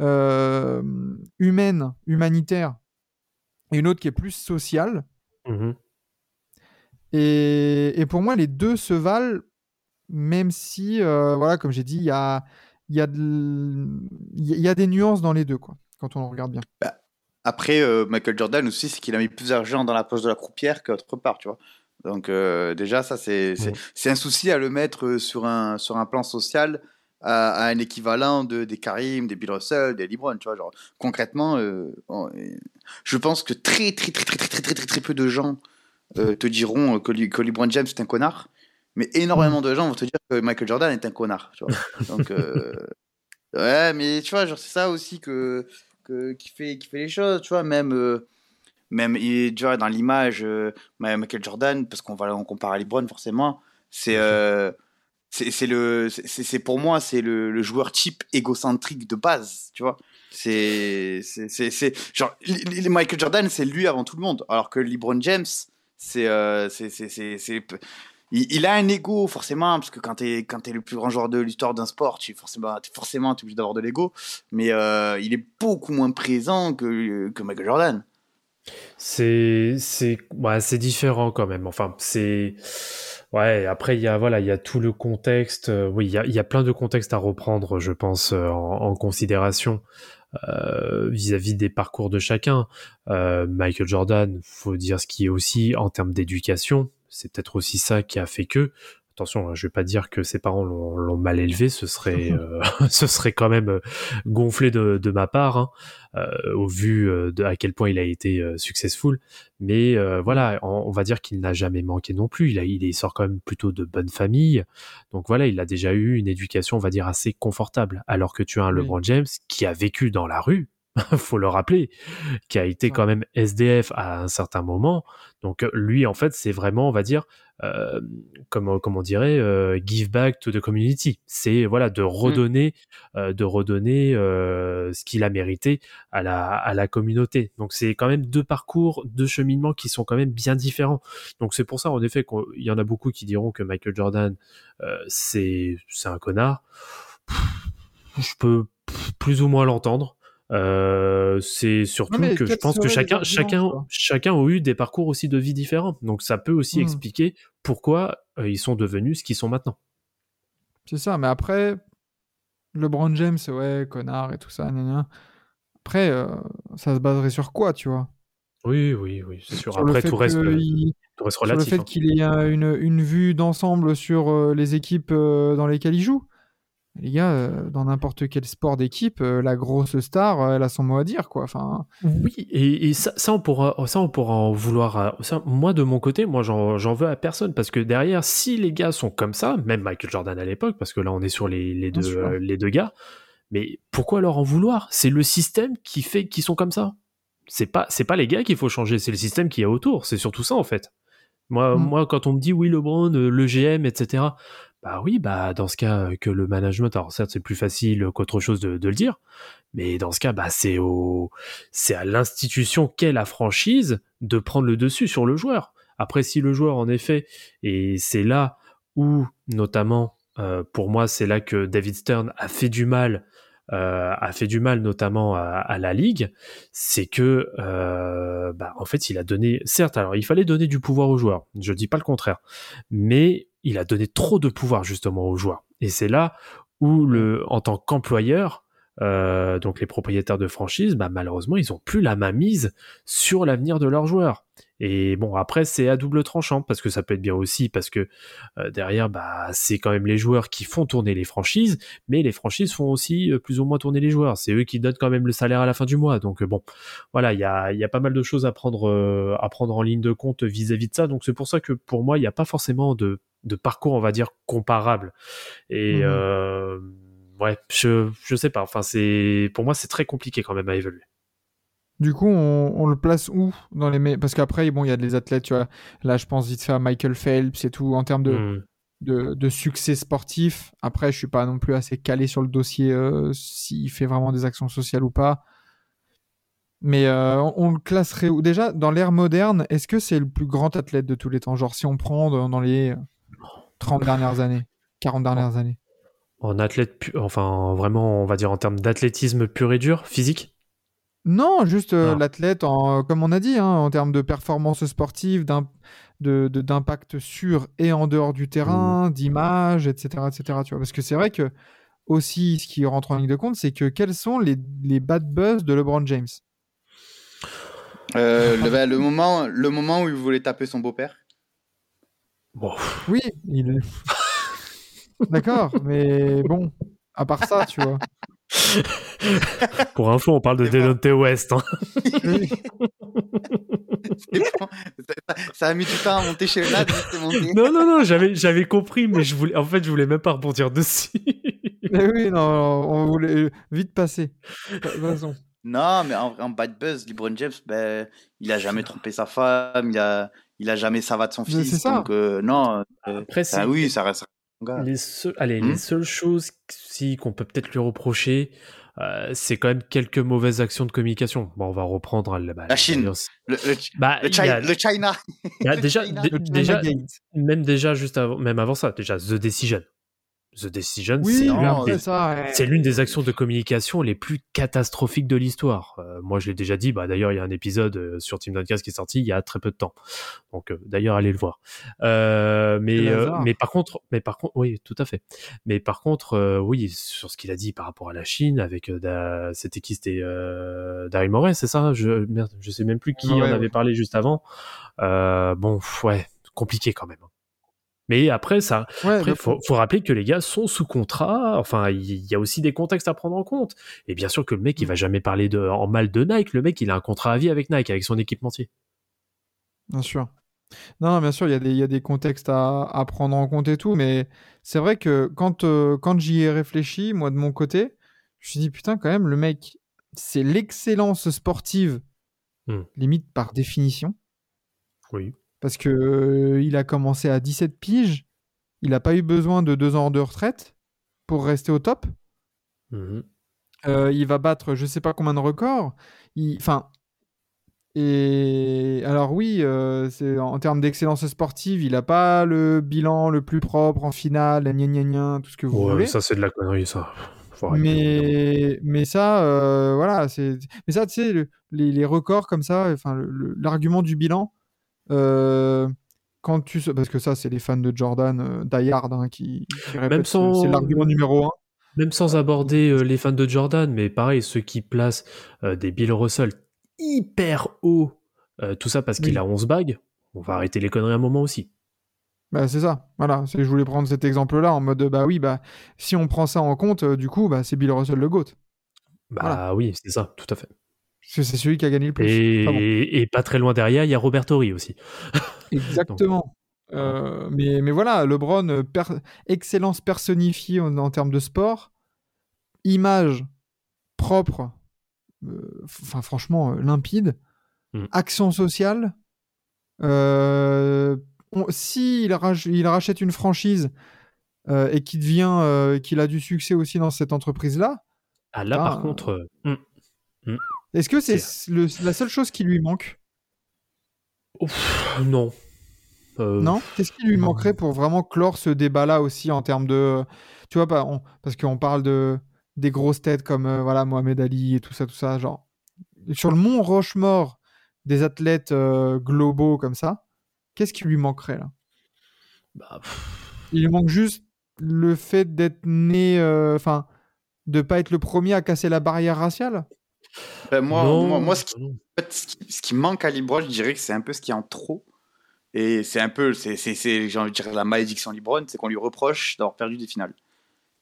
euh, humaine, humanitaire, et une autre qui est plus sociale. Mhm. Et, et pour moi, les deux se valent, même si, euh, voilà, comme j'ai dit, il y a, y, a y a- des nuances dans les deux, quoi, quand on regarde bien. Après, euh, Michael Jordan aussi, c'est qu'il a mis plus d'argent dans la poche de la croupière qu'autre part, tu vois. Donc euh, déjà, ça, c'est un souci à le mettre sur un, sur un plan social à, à un équivalent de, des Karim, des Bill Russell, des LeBron, tu vois. Genre, concrètement, on- je pense que très, très, très, très, très, très, très, très, très peu de gens te diront que, que LeBron James est un connard, mais énormément de gens vont te dire que Michael Jordan est un connard, tu vois. Donc, euh, ouais, mais tu vois, genre, c'est ça aussi que, que, qui, fait, qui fait les choses, tu vois, même, euh, même il- tu vois, dans l'image, euh, Michael Jordan, parce qu'on va on compare à LeBron forcément, c'est c'est le c'est pour moi c'est le, le joueur type égocentrique de base, tu vois. C'est c'est genre Michael Jordan, c'est lui avant tout le monde, alors que LeBron James, c'est c'est- il, a un ego forcément parce que quand t'es quand t'es le plus grand joueur de l'histoire d'un sport, tu forcément t'es forcément obligé d'avoir de l'ego, mais euh, il est beaucoup moins présent que Michael Jordan. C'est c'est c'est différent quand même. Enfin, c'est ouais. Après, il y a voilà, il y a tout le contexte. euh, oui, il y a y a plein de contextes à reprendre, je pense, euh, en, considération euh, vis-à-vis des parcours de chacun. Michael Jordan, faut dire ce qui est aussi en termes d'éducation. C'est peut-être aussi ça qui a fait que. Attention, hein, je vais pas dire que ses parents l'ont mal élevé, ce serait, euh, ce serait quand même euh, gonflé de, de ma part. Hein euh, au vu de à quel point il a été euh, successful. Mais voilà, on, on va dire qu'il n'a jamais manqué non plus. Il, a, il sort quand même plutôt de bonne famille. Donc voilà, il a déjà eu une éducation, on va dire, assez confortable. Alors que tu as un Oui. LeBron James qui a vécu dans la rue, faut le rappeler, qui a été quand même SDF à un certain moment. Donc lui, en fait, c'est vraiment, on va dire, euh, comment, comment on dirait, euh, give back to the community. C'est voilà de redonner, euh, de redonner euh, ce qu'il a mérité à la, à la communauté. Donc c'est quand même deux parcours, deux cheminements qui sont quand même bien différents. Donc c'est pour ça en effet qu'il y en a beaucoup qui diront que Michael Jordan euh, c'est c'est un connard. Je peux plus ou moins l'entendre. Euh, c'est surtout que je pense que chacun, chacun, chacun a eu des parcours aussi de vie différents. Donc ça peut aussi Hmm. expliquer pourquoi euh, ils sont devenus ce qu'ils sont maintenant. C'est ça, mais après, LeBron James, ouais, connard et tout ça, gna gna. Après, euh, ça se baserait sur quoi, tu vois? Oui, oui, oui, c'est sûr. Sur Après, tout reste, que il- tout reste sur le relatif. fait hein. qu'il ait une, une vue d'ensemble sur les équipes dans lesquelles il joue. Les gars, euh, dans n'importe quel sport d'équipe, euh, la grosse star, euh, elle a son mot à dire, quoi. Enfin, Oui, et, et ça, ça, on pourra, ça, on pourra en vouloir. ça, moi, de mon côté, moi, j'en j'en veux à personne parce que derrière, si les gars sont comme ça, même Michael Jordan à l'époque, parce que là, on est sur les, les, deux, euh, les deux gars, mais pourquoi leur en vouloir? C'est le système qui fait qu'ils sont comme ça. C'est pas, c'est pas les gars qu'il faut changer, c'est le système qui est autour. C'est surtout ça, en fait. Moi, Mm. moi, quand on me dit oui, LeBron, le GM, etc. Bah oui, bah dans ce cas que le management, alors certes c'est plus facile qu'autre chose de, le dire, mais dans ce cas, bah c'est au, c'est à l'institution qu'est la franchise de prendre le dessus sur le joueur. Après, si le joueur en effet, et c'est là où notamment pour moi c'est là que David Stern a fait du mal, a fait du mal notamment à, la ligue, c'est que bah, en fait il a donné, certes alors il fallait donner du pouvoir aux joueurs, je dis pas le contraire, mais il a donné trop de pouvoir justement aux joueurs. Et c'est là où le, en tant qu'employeur, euh, donc les propriétaires de franchise, bah, malheureusement, ils ont plus la main mise sur l'avenir de leurs joueurs. Et bon, après, c'est à double tranchant parce que ça peut être bien aussi parce que euh, derrière, bah, c'est quand même les joueurs qui font tourner les franchises, mais les franchises font aussi euh, plus ou moins tourner les joueurs. C'est eux qui donnent quand même le salaire à la fin du mois. Donc bon, voilà, il y a, y a pas mal de choses à prendre, à prendre en ligne de compte vis-à-vis de ça. Donc c'est pour ça que pour moi, il n'y a pas forcément de, de parcours, on va dire, comparable. Et Mhm. euh, ouais, je, je sais pas. Enfin, c'est pour moi, c'est très compliqué quand même à évaluer. du coup, on, on le place où dans les Parce qu'après, bon, il y a des athlètes, tu vois. Là, je pense vite fait à Michael Phelps et tout, en termes de, Mhm. de, de succès sportif. Après, je suis pas non plus assez calé sur le dossier euh, s'il fait vraiment des actions sociales ou pas. Mais euh, on, on le classerait où? Déjà, dans l'ère moderne, est-ce que c'est le plus grand athlète de tous les temps? Genre, si on prend dans les 30 dernières années, 40 dernières années. En athlète, pu- enfin vraiment, on va dire en termes d'athlétisme pur et dur, physique? Non, juste euh, l'athlète, en- comme on a dit, hein, en termes de performance sportive, d'im- de- de- d'impact sur et en dehors du terrain, Mmh. d'image, etc., etc. Tu vois, parce que c'est vrai que aussi, ce qui rentre en ligne de compte, c'est que quels sont les, les bad buzz de LeBron James? Euh, le, bah, le moment, le moment où il voulait taper son beau-père. Bon, Oui, il. D'accord, mais bon, à part ça, tu vois. pour info, on parle de C'est bon. Delonte West. hein. Oui. C'est bon. ça, ça a mis du temps à monter chez Vlad, monté. non, non, non, j'avais, j'avais compris, mais je voulais, en fait, je voulais même pas rebondir dessus. Mais oui, non, on voulait vite passer. Non, mais en, en bad buzz, LeBron James, ben, il a jamais trompé sa femme, il a, il a jamais savate son Mais fils. c'est ça. Donc, euh, non. euh, Après, ah c'est- oui, ça reste gars. Les seuls- allez, Hmm. les seules choses si, qu'on peut peut-être lui reprocher, euh, c'est quand même quelques mauvaises actions de communication. Bon, on va reprendre la, bah, La Chine. Le, le, Bah, le China, a- le China. il y a le déjà, China. dé- Le déjà, même déjà juste avant, même avant ça, déjà The Decision. The Decision, Oui, c'est l'une des, actions de communication les plus catastrophiques de l'histoire. Euh, moi, je l'ai déjà dit. Bah, d'ailleurs, il y a un épisode euh, sur Team Duncast qui est sorti il y a très peu de temps. Donc, euh, d'ailleurs, allez le voir. Euh, mais, euh, mais par contre, mais par contre, oui, tout à fait. Mais par contre, euh, oui, sur ce qu'il a dit par rapport à la Chine, avec euh, c'était qui, c'était euh, Daryl Morey, c'est ça Je merde, je sais même plus qui Morey, en ouais. avait parlé juste avant. Euh, bon, ouais, compliqué quand même. Mais après, ça, Ouais, après, faut, faut rappeler que les gars sont sous contrat. Enfin, il y a aussi des contextes à prendre en compte. Et bien sûr que le mec, il va jamais parler de, en mal de Nike. Le mec, il a un contrat à vie avec Nike, avec son équipementier. Bien sûr. Non, bien sûr, il y, a des- il y a des contextes à, à prendre en compte et tout, mais c'est vrai que quand, euh, quand j'y ai réfléchi, moi de mon côté, je me suis dit, putain, quand même, le mec, c'est l'excellence sportive, Hmm. limite par définition, Oui. Parce que euh, il a commencé à 17 piges, il n'a pas eu besoin de deux ans de retraite pour rester au top. Mhm. Euh, il va battre je sais pas combien de records. Il- Enfin. Et alors oui, euh, en termes d'excellence sportive, il a pas le bilan le plus propre en finale, gna gna gna, tout ce que vous Ouais, voulez. ça, c'est de la connerie, ça. Mais mais ça, euh, voilà, c'est mais ça, tu sais, le- les, les records comme ça, enfin le- le- l'argument du bilan, quand tu parce que ça c'est les fans de Jordan euh, die hard, hein, qui, qui répètent ce- sans- c'est l'argument numéro un. Même sans aborder euh, les fans de Jordan, mais pareil, ceux qui placent euh, des Bill Russell hyper haut, euh, tout ça parce qu'il a 11 bagues, on va arrêter les conneries un moment aussi. Bah, c'est ça, voilà. Je voulais prendre cet exemple-là en mode, bah oui, bah si on prend ça en compte, euh, du coup, bah c'est Bill Russell le GOAT. Bah Voilà. oui, c'est ça, tout à fait. Parce que c'est celui qui a gagné le plus. Et, Enfin bon. et pas très loin derrière, il y a Roberto Ri aussi. Exactement. Euh, mais, mais voilà, LeBron, euh, per- excellence personnifiée en, en termes de sport, image propre, euh, enfin franchement euh, limpide, Mm. action sociale. Euh, on- si il, rach- il rachète une franchise euh, et qu'il devient, euh, qu'il a du succès aussi dans cette entreprise-là, Ah là, Ah, par contre, euh, hmm, est-ce que c'est la seule chose qui lui manque? Ouf, non. Euh, Non? Qu'est-ce qui lui non. manquerait pour vraiment clore ce débat-là aussi en termes de. Tu vois, pas, on- parce qu'on parle de des grosses têtes comme euh, voilà, Mohamed Ali et tout ça, tout ça. Genre, sur le mont Rochemort, des athlètes euh, globaux comme ça, qu'est-ce qui lui manquerait là? Bah, Il lui manque juste le fait d'être né. Enfin, de pas être le premier à casser la barrière raciale? Ben, moi, non, moi, moi, ce qui ce qui, ce qui manque à LeBron, je dirais que c'est un peu ce qui est en trop. Et c'est un peu, c'est, j'ai envie de dire, la malédiction LeBron, c'est qu'on lui reproche d'avoir perdu des finales.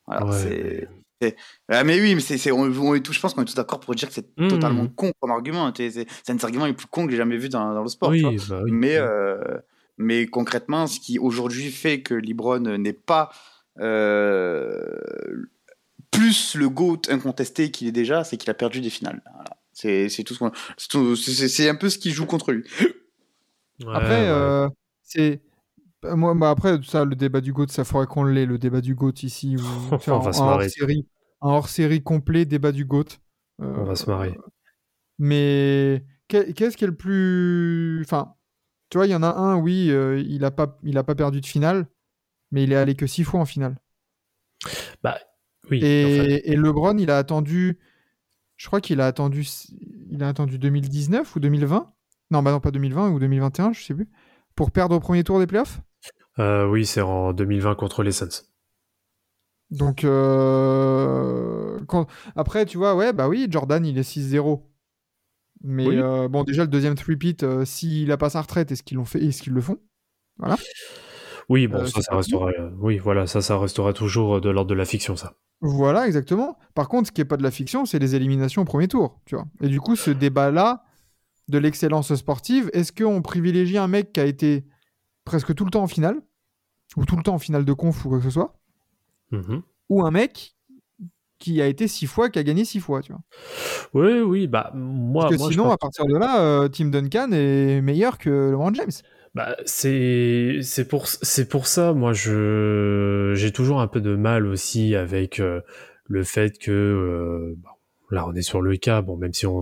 Voilà, Ouais, Ah, mais oui, mais c'est, c'est, on, on est tous, je pense qu'on est tous d'accord pour dire que c'est Mhm. totalement con comme argument. C'est, un des arguments les plus cons que j'ai jamais vu dans, dans le sport. tu vois. oui, bah oui. Mais, euh, mais concrètement, ce qui aujourd'hui fait que LeBron n'est pas euh, plus le GOAT incontesté qu'il est déjà, c'est qu'il a perdu des finales. Voilà. C'est, c'est tout ce qu'on- c'est un peu ce qui joue contre lui. Ouais, Après, ouais. euh, c'est. bah, Moi, bah, après, ça, le débat du GOAT, ça ferait qu'on l'ait, le débat du GOAT ici. On va un- se hors-série, un hors-série complet, débat du GOAT. Euh, On va se marrer. Mais qu'est- qu'est-ce qui est le plus. Enfin, tu vois, il y en a un, oui, euh, il n'a pas, il a pas perdu de finale, mais il est allé que six fois en finale. Bah, oui. Et, LeBron, il a attendu. Je crois qu'il a attendu. Il a attendu 2019 ou 2020 Non, bah non, pas 2020 ou 2021, je sais plus. Pour perdre au premier tour des playoffs? Euh, oui, c'est en 2020 contre les Suns. Donc, euh, quand- après, tu vois, ouais, bah oui, Jordan, il est 6-0. Mais Oui. euh, bon, déjà, le deuxième three-peat, s'il a pas sa retraite, est-ce qu'ils l'ont fait Est-ce qu'ils le font? Oui, bon, Euh, ça, c'est ça pas restera. euh, oui, voilà, ça, ça restera toujours euh, de l'ordre de la fiction, ça. Voilà, exactement. Par contre, ce qui est pas de la fiction, c'est les éliminations au premier tour, tu vois. Et du coup, ce débat-là de l'excellence sportive, est-ce qu'on privilégie un mec qui a été presque tout le temps en finale, ou tout le temps en finale de conf ou quoi que ce soit, Mhm. ou un mec qui a été six fois, qui a gagné six fois, tu vois? Oui, oui, bah, moi. Parce que moi, je sinon, pense- à partir de là, euh, Tim Duncan est meilleur que LeBron James. Bah, c'est pour c'est pour ça moi je j'ai toujours un peu de mal aussi avec euh, le fait que euh, là on est sur le cas bon même si on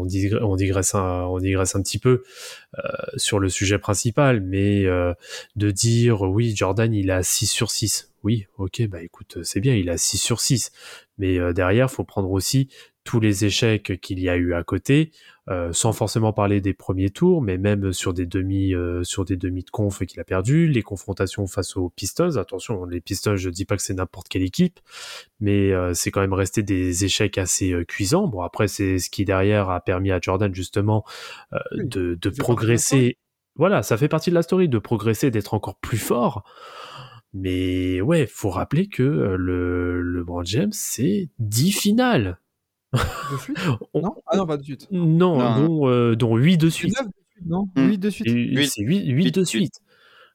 on, digre- on digresse un on digresse un petit peu euh, sur le sujet principal mais de dire oui Jordan il a 6 sur 6 oui ok bah écoute c'est bien il a 6 sur 6 mais derrière faut prendre aussi tous les échecs qu'il y a eu à côté euh, sans forcément parler des premiers tours, mais même sur des demi, euh, sur des demi de conf qu'il a perdu, les confrontations face aux Pistons. Attention, les Pistons, je dis pas que c'est n'importe quelle équipe, mais euh, c'est quand même resté des échecs assez euh, cuisants. Bon, après, c'est ce qui derrière a permis à Jordan justement euh, de, progresser. Voilà, ça fait partie de la story, de progresser, d'être encore plus fort. Mais ouais, faut rappeler que euh, le LeBron James, c'est 10 finales. De suite On- Non Ah non, pas de suite. non, Non. dont, euh, dont 8 de suite. neuf de suite, non Hmm. 8 de suite. C'est 8, Huit de de suite.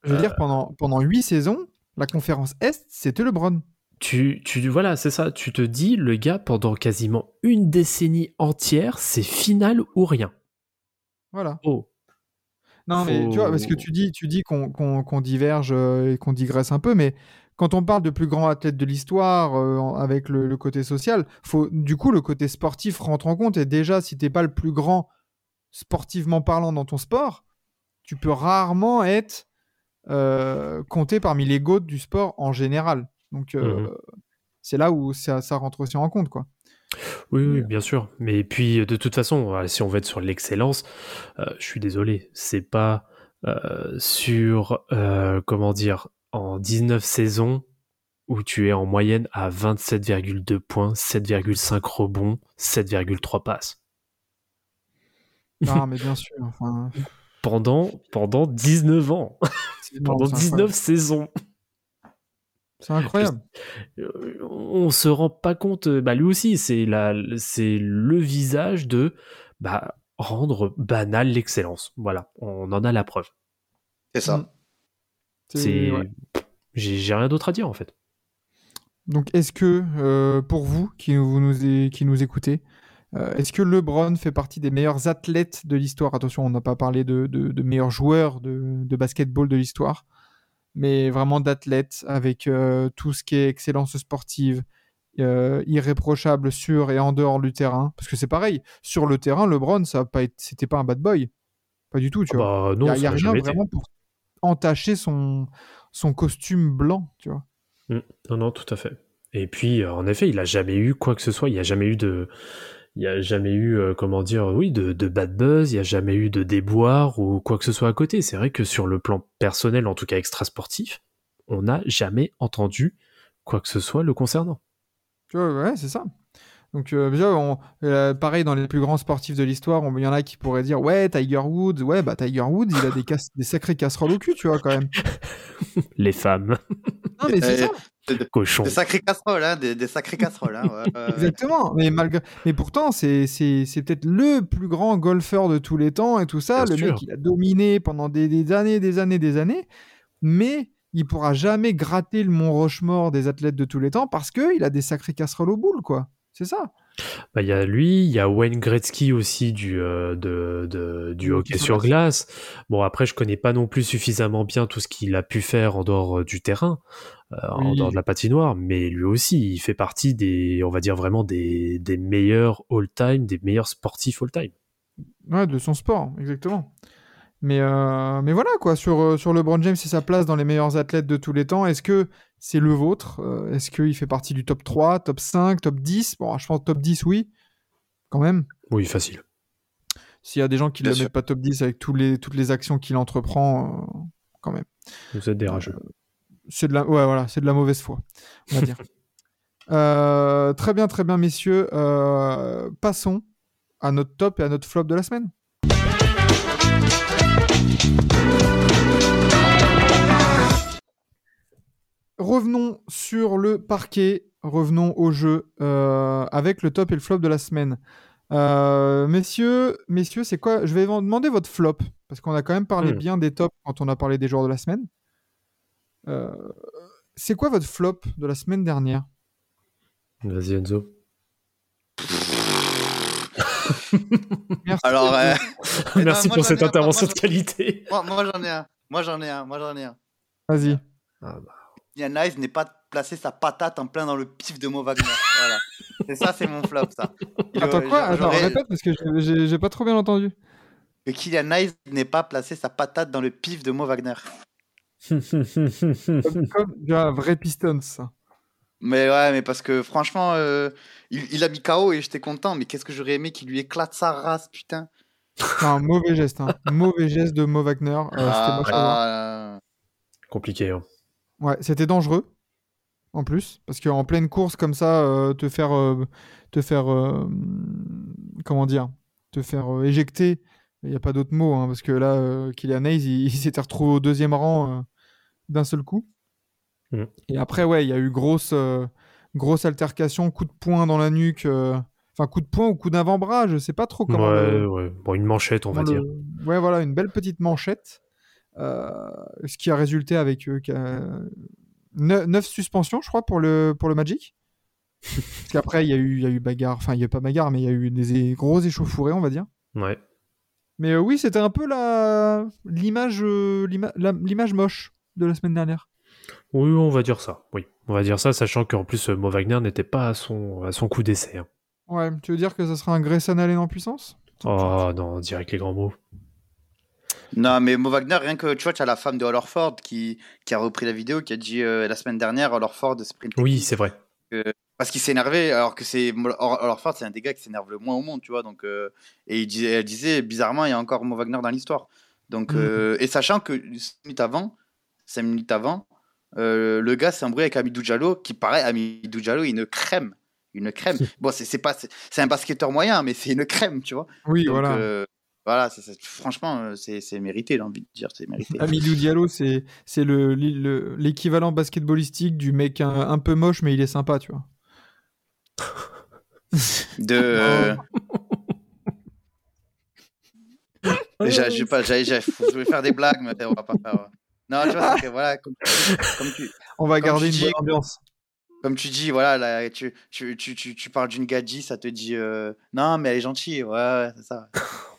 Je veux Euh, dire, pendant, pendant 8 saisons, la conférence Est, c'était LeBron. Tu, tu, voilà, c'est ça. Tu te dis, le gars, pendant quasiment une décennie entière, c'est finale ou rien. Voilà. Oh. Non, mais tu vois, parce que tu dis, tu dis qu'on qu'on- qu'on diverge euh, et qu'on digresse un peu, mais quand on parle de plus grands athlètes de l'histoire euh, avec le, le côté social, faut, du coup, le côté sportif rentre en compte. Et déjà, si t'es pas le plus grand sportivement parlant dans ton sport, tu peux rarement être euh, compté parmi les GOAT du sport en général. Donc, euh, Mhm. c'est là où ça, ça rentre aussi en compte, quoi. Oui, bien sûr. Mais puis, de toute façon, si on veut être sur l'excellence, euh, je suis désolé, c'est pas euh, sur, euh, comment dire, en 19 saisons, où tu es en moyenne à 27,2 points, 7,5 rebonds, 7,3 passes. Non, mais bien sûr. Enfin, Pendant, pendant 19 ans, pendant c'est 19 saisons. C'est incroyable. Euh, on se rend pas compte, euh, bah lui aussi, c'est la, c'est le visage de bah, rendre banal l'excellence. Voilà, on en a la preuve. C'est ça. C'est, ouais. j'ai, rien d'autre à dire en fait. Donc, est-ce que, euh, pour vous qui nous, vous nous, é- qui nous écoutez, euh, est-ce que LeBron fait partie des meilleurs athlètes de l'histoire? Attention, on n'a pas parlé de, de- de meilleurs joueurs de, de basketball de l'histoire, mais vraiment d'athlètes avec euh, tout ce qui est excellence sportive, euh, irréprochable sur et en dehors du terrain. Parce que c'est pareil, sur le terrain, LeBron, ça a pas été- c'était pas un bad boy. Pas du tout, tu vois. Bah Il n'y a, y rien été. vraiment pour entacher son, son costume blanc, tu vois. Mm. Non, non, tout à fait. Et puis, euh, en effet, il a jamais eu quoi que ce soit. Il n'y a jamais eu de, il y a jamais eu, euh, comment dire, oui, de, de bad buzz. Il n'y a jamais eu de déboire ou quoi que ce soit à côté. C'est vrai que sur le plan personnel, en tout cas extra sportif, on n'a jamais entendu quoi que ce soit le concernant. Ouais, c'est ça. Donc, euh, déjà, on- euh, pareil, dans les plus grands sportifs de l'histoire, on- il y en a qui pourraient dire Ouais, Tiger Woods, ouais, bah Tiger Woods, il a des, casse- des sacrées casseroles au cul, tu vois, quand même. Les femmes, Non, mais c'est Euh, ça, cochons. Des sacrées casseroles, hein, des, des sacrées casseroles. Hein, ouais, ouais, ouais. exactement. Mais, malgré... mais pourtant, c'est c'est- c'est peut-être le plus grand golfeur de tous les temps et tout ça. Bien le sûr. mec, il a dominé pendant des, des années, des années, des années. Mais il pourra jamais gratter le Mont Rochemort des athlètes de tous les temps parce qu'il a des sacrées casseroles au boule, quoi. C'est ça. Bah, Il y a lui, il y a Wayne Gretzky aussi du, euh, de, de- du hockey sur glace. Bon, après, je connais pas non plus suffisamment bien tout ce qu'il a pu faire en dehors euh, du terrain, euh, en dehors de la patinoire, mais lui aussi, il fait partie des, on va dire vraiment des, des meilleurs all-time, des meilleurs sportifs all-time. Ouais, de son sport, exactement. Mais, euh, mais voilà, quoi, sur, sur LeBron James et sa place dans les meilleurs athlètes de tous les temps, est-ce que c'est le vôtre Euh, Est-ce qu'il fait partie du top 3, top 5, top 10 Bon, je pense top 10, oui, quand même. Oui, facile. S'il y a des gens qui ne le sûr. mettent pas top 10 avec tous les, toutes les actions qu'il entreprend, euh, quand même. Vous êtes des rageux. C'est de la, ouais, voilà, c'est de la mauvaise foi, on va dire. Euh, très bien, très bien, messieurs. Euh, passons à notre top et à notre flop de la semaine. Revenons sur le parquet, revenons au jeu euh, avec le top et le flop de la semaine. Euh, messieurs, messieurs, c'est quoi? Je vais vous demander votre flop parce qu'on a quand même parlé Hmm. bien des tops quand on a parlé des joueurs de la semaine. Euh, c'est quoi votre flop de la semaine dernière? Vas-y, Enzo. Merci. Alors, euh, non, pour cette intervention moi, de qualité. moi, moi, j'en ai un. Moi j'en ai un. Moi j'en ai un. Vas-y. Ah, bah. Yann Ice n'est pas placé sa patate en plein dans le pif de Mo Wagner. voilà. Et ça, c'est mon flop, ça. Il Attends aurait- quoi? Attends, répète parce que j'ai- pas trop bien entendu. Que Kylian Ice n'ait pas placé sa patate dans le pif de Mo Wagner. Comme, comme du un vrai Pistons. ça. Mais ouais, mais parce que franchement, euh, il, il a mis KO et j'étais content. Mais qu'est-ce que j'aurais aimé qu'il lui éclate sa race, putain. C'est un mauvais geste. Hein. mauvais geste de Mo Wagner. Euh, c'était Ah, moche à voir. ah, Compliqué. Hein. Ouais, c'était dangereux. En plus, parce qu'en pleine course comme ça, euh, te faire, euh, te faire, euh, comment dire, te faire éjecter. Il n'y a pas d'autre mot, hein, parce que là, Kylian Hayes, il, il s'était retrouvé au deuxième rang d'un seul coup. Mhm. Et après, ouais, il y a eu grosse, grosse altercation, coup de poing dans la nuque, enfin coup de poing ou coup d'avant-bras, je sais pas trop comment. ouais, le- ouais. Bon, une manchette, on va dire. Ouais, voilà, une belle petite manchette. Euh, ce qui a résulté avec euh, qu'à- ne- neuf suspensions, je crois, pour le, pour le Magic. Parce qu'après, il y, a eu- y a eu bagarre. Enfin, il n'y a eu pas bagarre, mais il y a eu des gros échauffourés, on va dire. Ouais. Mais euh, oui, c'était un peu la l'image euh, moche de la semaine dernière. Oui, on va dire ça. Oui, on va dire ça, sachant qu'en plus, euh, Mo Wagner n'était pas à son, à son coup d'essai. hein. Ouais, tu veux dire que ça sera un Grayson Allen en puissance? Oh non, direct les grands mots. Non, mais Mo Wagner, rien que tu vois, tu as la femme de Hall Orford qui, qui a repris la vidéo, qui a dit euh, la semaine dernière, Hall Orford sprint. Oui, c'est vrai. Parce qu'il s'est énervé, alors que c'est Orford, c'est un des gars qui s'énerve le moins au monde, tu vois. Donc, euh, et il disait, elle disait, bizarrement, il y a encore Mo Wagner dans l'histoire. Donc, Mhm. euh, et sachant que 5 minutes avant, 5 minutes avant, le gars s'est embrouillé avec Amidou Diallo, qui paraît, Amidou Diallo, une crème. Une crème. bon, c'est pas, c'est c'est un basketteur moyen, mais c'est une crème, tu vois. Oui, Donc, voilà. Euh, voilà, franchement, euh, c'est c'est mérité, j'ai envie de dire, c'est mérité. Amidou Diallo, c'est c'est le- le- l'équivalent basketballistique du mec un, un peu moche, mais il est sympa, tu vois. De. euh, J'a- j'ai pas, je vais faire des blagues, mais on va pas faire. Non, tu vois, que, voilà, comme, comme tu, On va garder une dis- bonne ambiance. comme tu dis, voilà, là, tu, tu, tu, tu, tu parles d'une gadji, ça te dit euh, non, mais elle est gentille, ouais, ouais, c'est ça.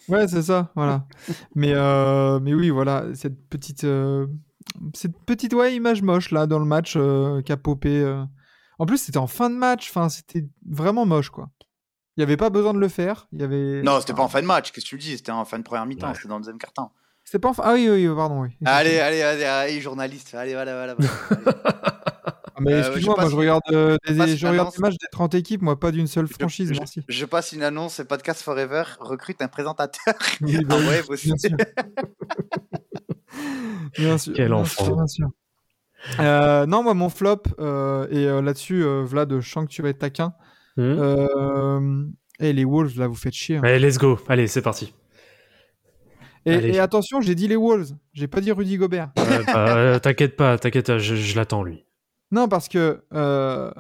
Ouais, c'est ça, voilà. mais, euh, mais oui, voilà, cette petite, euh, cette petite ouais, image moche là dans le match euh, qui a popé. euh. En plus, c'était en fin de match, enfin, c'était vraiment moche quoi. Il n'y avait pas besoin de le faire. Il y avait. Non, c'était pas en fin de match, qu'est-ce que tu me dis C'était en fin de première mi-temps, Ouais. c'était dans le deuxième quart-temps. C'était pas en fin. Ah oui, oui, oui, pardon, oui. Allez, allez, allez, allez, journaliste, allez, voilà, voilà. voilà. mais Euh, excuse-moi, je moi je regarde, euh, des, je regarde des matchs des 30 équipes, moi pas d'une seule Je- franchise, je, merci. je passe une annonce, Podcast Forever recrute un présentateur. Oui, bah Ah oui, ouais, aussi. bien sûr. Bien sûr, Quel enfant. sûr, bien sûr. Euh, non, moi mon flop, euh, et euh, là-dessus, euh, Vlad, je sens que tu vas être taquin. Euh, et les Wolves, là, vous faites chier. hein. Allez, let's go. Allez, c'est parti. Et, attention, j'ai dit les Wolves, j'ai pas dit Rudy Gobert. Ouais, bah, euh, t'inquiète pas, t'inquiète pas, je, je l'attends lui. Non, parce que euh,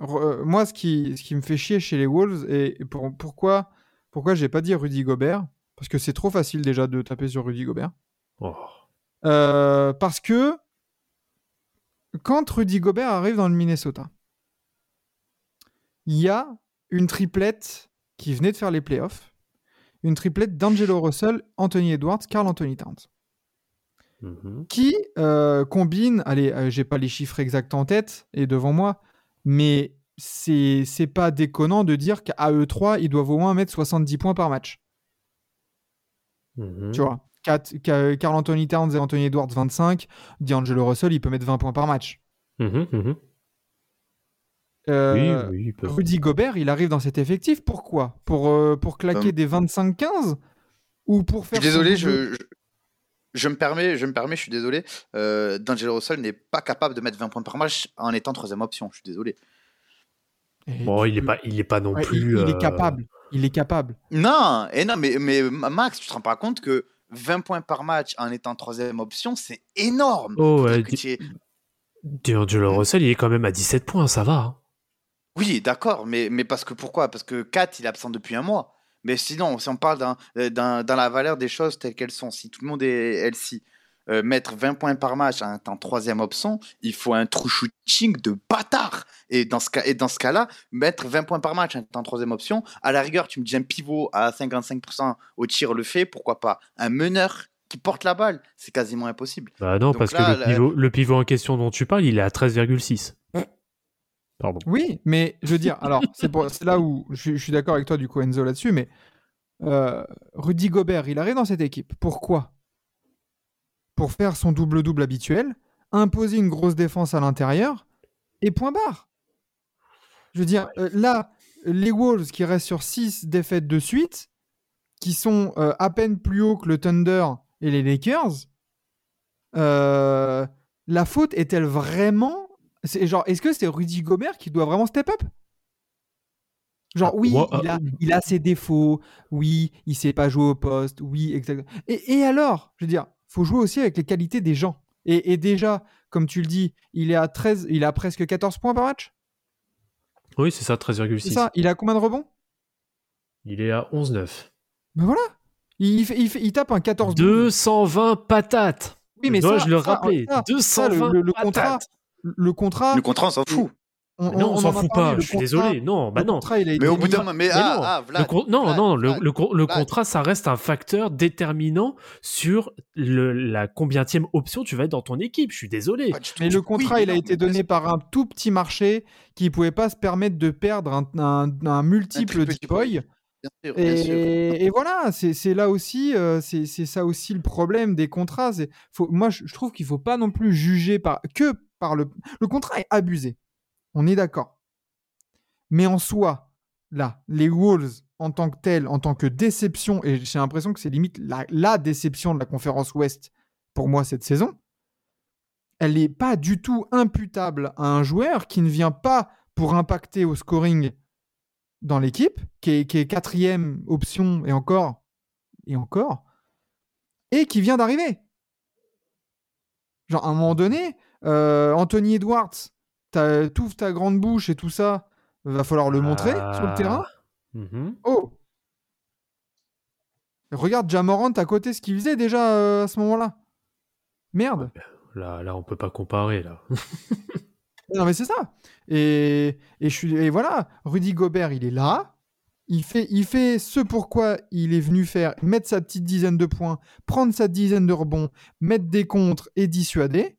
re- euh, moi, ce qui, ce qui me fait chier chez les Wolves, et et pour- pourquoi, pourquoi j'ai pas dit Rudy Gobert? Parce que c'est trop facile déjà de taper sur Rudy Gobert. Oh. Euh, parce que quand Rudy Gobert arrive dans le Minnesota, il y a une triplette qui venait de faire les playoffs, une triplette d'Angelo Russell, Anthony Edwards, Carl Anthony Towns, Mhm. qui euh, combine, allez, euh, j'ai pas les chiffres exacts en tête et devant moi, mais c'est c'est pas déconnant de dire qu'à eux trois, ils doivent au moins mettre 70 points par match. Mhm. Tu vois, Carl Anthony Towns et Anthony Edwards 25, D'Angelo Russell, il peut mettre 20 points par match. Euh, oui, oui. Rudy Gobert, il arrive dans cet effectif. Pourquoi? Pour, euh, pour claquer Hum. des 25-15 Ou pour Je faire. suis désolé, je, je, je me permets, je me permets, je suis désolé. Euh, D'Angelo Russell n'est pas capable de mettre 20 points par match en étant troisième option. Je suis désolé. Et Bon, il est peux- pas, il est pas non Ouais, plus. il, il est euh, capable. Il est capable. Non, et non, mais, mais Max, tu te rends pas compte que 20 points par match en étant troisième option, c'est énorme. Oh, ouais, D'Angelo Russell, il est quand même à 17 points, ça va. hein. Oui, d'accord, mais, mais parce que pourquoi? Parce que Kat, il est absent depuis un mois. Mais sinon, si on parle d'un, euh, d'un- dans la valeur des choses telles qu'elles sont, si tout le monde est LC, euh, mettre 20 points par match en troisième option, il faut un true shooting de bâtard. Et dans ce, cas, et dans ce cas-là, mettre 20 points par match en troisième option, à la rigueur, tu me dis un pivot à 55% au tir le fait, pourquoi pas Un meneur qui porte la balle, c'est quasiment impossible. Bah non, Donc parce là, que le la- pivot, le pivot en question dont tu parles, il est à 13,6. Oui, mais je veux dire, alors, c'est, là où je, suis- je suis d'accord avec toi, du coup, Enzo, là-dessus, mais euh, Rudy Gobert, il arrive dans cette équipe. Pourquoi? Pour faire son double-double habituel, imposer une grosse défense à l'intérieur, et point barre. Je veux dire, euh, là, les Wolves qui restent sur 6 défaites de suite, qui sont euh, à peine plus hauts que le Thunder et les Lakers, la faute est-elle vraiment c'est genre, est-ce que c'est Rudy Gobert qui doit vraiment step up? Genre, Ah, oui, moi, il, a, il a ses défauts, oui, il sait pas jouer au poste, oui, exactement. Et, et alors, je veux dire, faut jouer aussi avec les qualités des gens. Et, et déjà, comme tu le dis, il est à 13, il a presque 14 points par match? Oui, c'est ça, C'est 13,6. ça Il a combien de rebonds? Il est à 11,9. Ben voilà il, il, tape un 14 220 patates. Oui, mais Dois-je ça, le rappeler? ça, ça, 220 le, le- le patates. contrat, le contrat, Le contrat, on s'en fout. on, non, on, on s'en fout parlé, pas, je suis contrat- désolé. Non, bah le non. contrat, il a été Mais au bout d'un moment, mais, Mais ah, non, ah, Le con- non, Vlad, non, le, Vlad. le con- le Vlad. contrat, ça reste un facteur déterminant sur le, la combientième option tu vas être dans ton équipe. Je suis désolé. Mais le contrat, il a non, été mais donné par un tout petit marché qui ne pouvait pas se permettre de perdre un, un- un multiple. Deepoy. Bien sûr, bien sûr. Et, et voilà, c'est c'est là aussi, euh, c'est c'est ça aussi le problème des contrats. c'est- Faut, moi, je, je trouve qu'il faut pas non plus juger par, que le. Contrat est abusé. On est d'accord. Mais en soi, là, les Wolves en tant que tel, en tant que déception, et j'ai l'impression que c'est limite la, déception de la conférence Ouest pour moi cette saison, elle n'est pas du tout imputable à un joueur qui ne vient pas pour impacter au scoring dans l'équipe, qui qui est quatrième option et encore, et encore, et qui vient d'arriver. Genre, à un moment donné, euh, Anthony Edwards, t'ouvres ta grande bouche et tout ça, va falloir le montrer sur le Ah. terrain. Mhm. Oh Regarde Jamorant à côté ce qu'il faisait déjà euh, à ce moment-là. Merde. Là, là, on peut pas comparer. Là. Non mais c'est ça. Et, et, je suis, et voilà, Rudy Gobert, il est là. Il fait, il fait ce pourquoi il est venu faire, mettre sa petite dizaine de points, prendre sa dizaine de rebonds, mettre des contres et dissuader.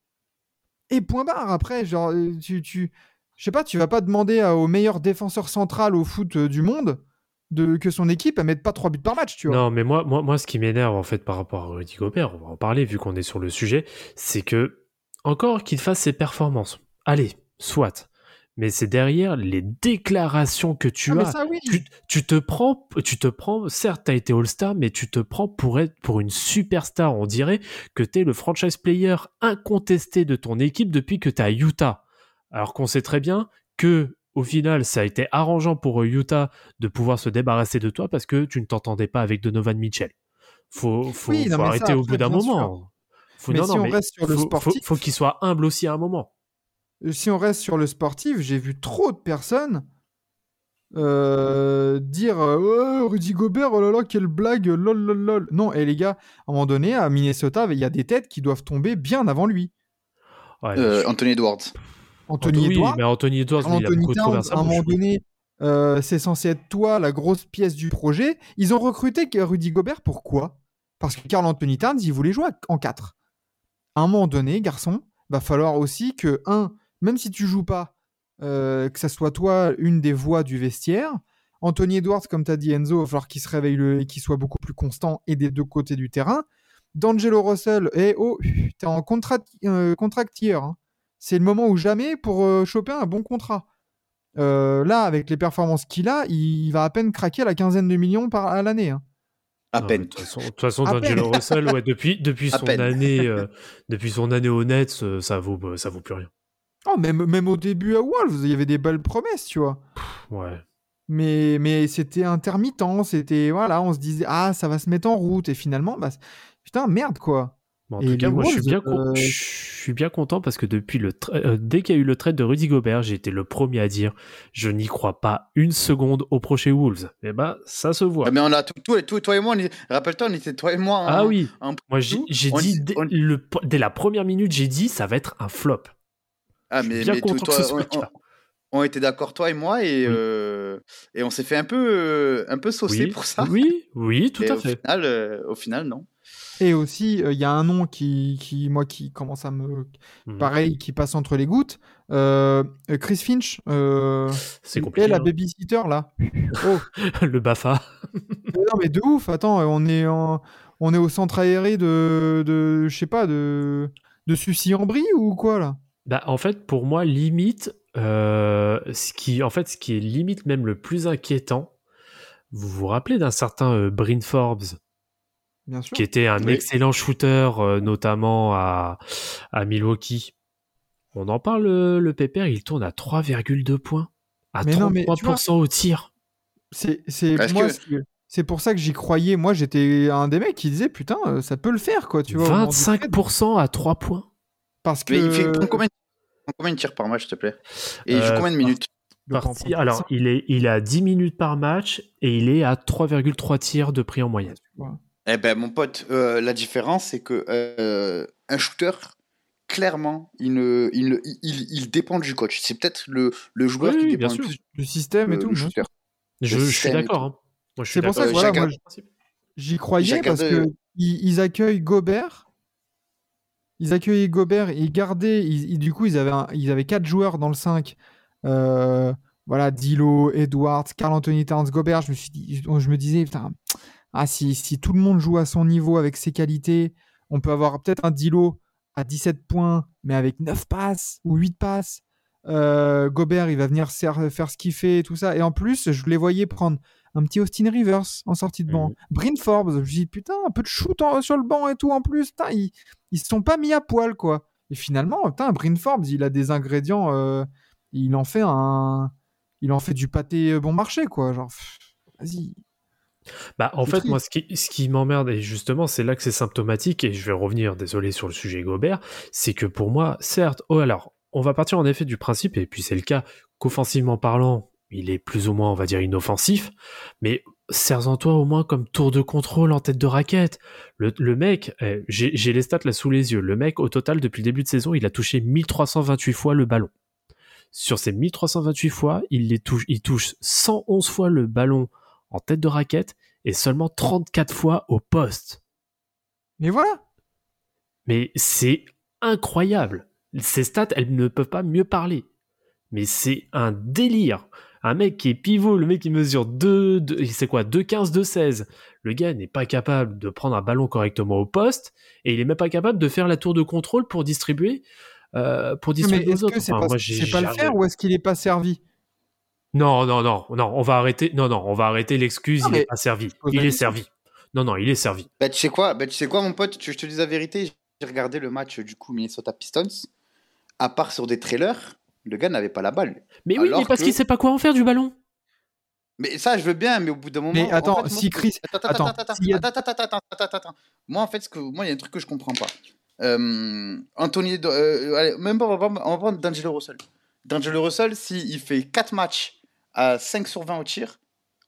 Et point barre. Après, genre, euh, tu, tu, je sais pas, tu vas pas demander au meilleur défenseur central au foot euh, du monde de, que son équipe elle mette pas 3 buts par match, tu vois. Non, mais moi, moi, moi, ce qui m'énerve en fait par rapport à Rudy Gobert, on va en parler vu qu'on est sur le sujet, c'est que encore qu'il fasse ses performances. Allez, soit. Mais c'est derrière les déclarations que tu Ah, as. ça, oui. Tu, tu te prends, tu te prends, certes, t'as été All-Star, mais tu te prends pour être pour une superstar. On dirait que t'es le franchise player incontesté de ton équipe depuis que t'es à Utah. Alors qu'on sait très bien que, au final, ça a été arrangeant pour Utah de pouvoir se débarrasser de toi parce que tu ne t'entendais pas avec Donovan Mitchell. Faut, faut, Oui, arrêter ça, au bout d'un moment. Faut, Mais non, si non, on mais reste sur le faut qu'il soit humble aussi à un moment. Euh, si on reste sur le sportif, j'ai vu trop de personnes euh, dire Ouais, Rudy Gobert, oh là là, quelle blague, lol, lol, lol. Non, et les gars, à un moment donné, à Minnesota, il y a des têtes qui doivent tomber bien avant lui. Ouais, Euh, je- Anthony Edwards. Anthony oui, Edwards, mais Anthony Edwards, lui, il a Anthony beaucoup de Towns, controverses à un moment donné, euh, c'est censé être toi, la grosse pièce du projet. Ils ont recruté Rudy Gobert, pourquoi? Parce que Carl Anthony Towns, il voulait jouer en 4. À un moment donné, garçon, va falloir aussi que, un, même si tu joues pas, euh, que ça soit toi une des voix du vestiaire. Anthony Edwards, comme tu as dit Enzo, il va falloir qu'il se réveille le- et qu'il soit beaucoup plus constant et des deux côtés du terrain. D'Angelo Russell, et oh, t'es en contract, euh, contract year, hein. C'est le moment ou jamais pour euh, choper un bon contrat. Euh, là, avec les performances qu'il a, il va à peine craquer la quinzaine de millions par, à l'année. hein. À peine. De toute façon, À D'Angelo. Russell, ouais, depuis, depuis À son année, euh, depuis son année au Nets, euh, ça vaut, euh, ça vaut plus rien. Oh, même, même au début à Wolves, il y avait des belles promesses, tu vois. Ouais. Mais, mais c'était intermittent, c'était voilà, on se disait ah ça va se mettre en route et finalement bah putain merde quoi. Bon, en Et tout cas, moi, je suis bien, con- euh, je suis bien content parce que depuis le, tra- euh, dès qu'il y a eu le trade de Rudy Gobert, j'ai été le premier à dire, je n'y crois pas une seconde au prochain Wolves. Et ben, ça se voit. Ah, mais on a tout, tout- tout- toi et moi, rappelle-toi, on était toi et moi. Ah oui. en Moi, j'ai On- dit dès, on- le- dès la première minute, j'ai dit, ça va être un flop. Ah, Je suis mais, bien mais toi- content que toi, ce soit on, était d'accord, toi et moi, et, Oui. euh, et on s'est fait un peu, euh, un peu saucer Oui, pour ça. oui, oui, tout Et à au fait. Final, euh, au final, non. Et aussi euh, il y a un nom qui, qui moi qui commence à me Mhm. pareil qui passe entre les gouttes. Euh, Chris Finch, euh, C'est et compliqué. la hein. babysitter là. Oh le Bafa. non mais de ouf. Attends, on est en- on est au centre aéré de de je sais pas de de Sucy-en-Brie ou quoi là? Bah, en fait, pour moi, limite, euh, ce qui, en fait, ce qui est limite même le plus inquiétant, vous vous rappelez d'un certain euh, Bryn Forbes, Bien sûr. qui était un Oui. excellent shooter, euh, notamment à, à Milwaukee. On en parle, euh, le Pépère, il tourne à 3,2 points. À Mais non, mais tu 33% au tir. C'est pour ça que j'y croyais. Moi j'étais un des mecs qui disait putain ça peut le faire quoi. Tu vois. au moment du trade. 25% à 3 points. Parce que Mais il fait combien, de tirs par match, s'il te plaît? Et il joue Euh, combien de minutes? alors, 5, il est, il est à 10 minutes par match et il est à 3,3 tirs de prix en moyenne. Eh ben, mon pote, euh, la différence, c'est que euh, un shooter, clairement, il, ne, il, ne- il, il dépend du coach. C'est peut-être le, le joueur Oui, qui oui, dépend bien sûr. plus Le système et tout. le shooter. Je, Le je suis d'accord. hein. Moi, je suis C'est pour ça que d'accord. voilà, J'y croyais parce de- que ils, ils accueillent Gobert. Ils accueillaient Gobert et ils gardaient. ils- ils- du coup, ils avaient, un- ils avaient quatre joueurs dans le 5. Euh, voilà, Dilo, Edwards, Carl Anthony Towns, Gobert. Je me, suis dit, je, je me disais, putain, ah, si, si tout le monde joue à son niveau avec ses qualités, on peut avoir peut-être un Dilo à 17 points, mais avec 9 passes ou 8 passes. Euh, Gobert, il va venir faire ce qu'il fait et tout ça. Et en plus, je les voyais prendre un petit Austin Rivers en sortie de banc. Mhm. Bryn Forbes, je me dis putain, un peu de shoot en- sur le banc et tout en plus. Putain, ils se sont pas mis à poil quoi. Et finalement, putain, Bryn Forbes, il a des ingrédients, euh, il en fait un, il en fait du pâté bon marché quoi. Genre, vas-y. Bah, en fait, triste. moi, ce qui, ce qui m'emmerde, et justement, c'est là que c'est symptomatique, et je vais revenir, désolé, sur le sujet Gobert, c'est que pour moi, certes, oh, alors, on va partir en effet du principe, et puis c'est le cas, qu'offensivement parlant, il est plus ou moins, on va dire, inoffensif, mais sers-en-toi au moins comme tour de contrôle en tête de raquette. Le, le mec, eh, j'ai j'ai les stats là sous les yeux, le mec, au total, depuis le début de saison, il a touché 1328 fois le ballon. Sur ces 1328 fois, il, les touche, il touche 111 fois le ballon en tête de raquette et seulement 34 fois au poste. Mais voilà. Mais c'est incroyable. Ces stats, elles ne peuvent pas mieux parler. Mais c'est un délire. Un mec qui est pivot, le mec qui mesure 2, 2 c'est quoi, 2,15, 2,16. Le gars n'est pas capable de prendre un ballon correctement au poste et il est même pas capable de faire la tour de contrôle pour distribuer, euh, pour distribuer aux est-ce autres. que c'est Enfin, pas, c'est pas le faire ou est-ce qu'il est pas servi? Non, non, non, non, on va arrêter. Non, non, on va arrêter l'excuse. Il est mais pas servi. Il est servi. Non, non, il est servi. Bah, tu sais quoi, bah, tu sais quoi, mon pote, je te dise la vérité? J'ai regardé le match du coup Minnesota Pistons. À part sur des trailers, le gars n'avait pas la balle. Mais oui, mais parce que- qu'il sait pas quoi en faire du ballon. Mais ça, je veux bien, mais au bout d'un moment. Mais attends, en fait, moi, si Chris- Attends, attends, attends, attends, attends, attends, attends, attends, attends, attends. Moi, en fait, ce que... moi, il y a un truc que je comprends pas. Euh, Anthony. euh, allez, même pas, on va prendre- on va prendre D'Angelo Russell. D'Angelo Russell, s'il fait 4 matchs à 5 sur 20 au tir,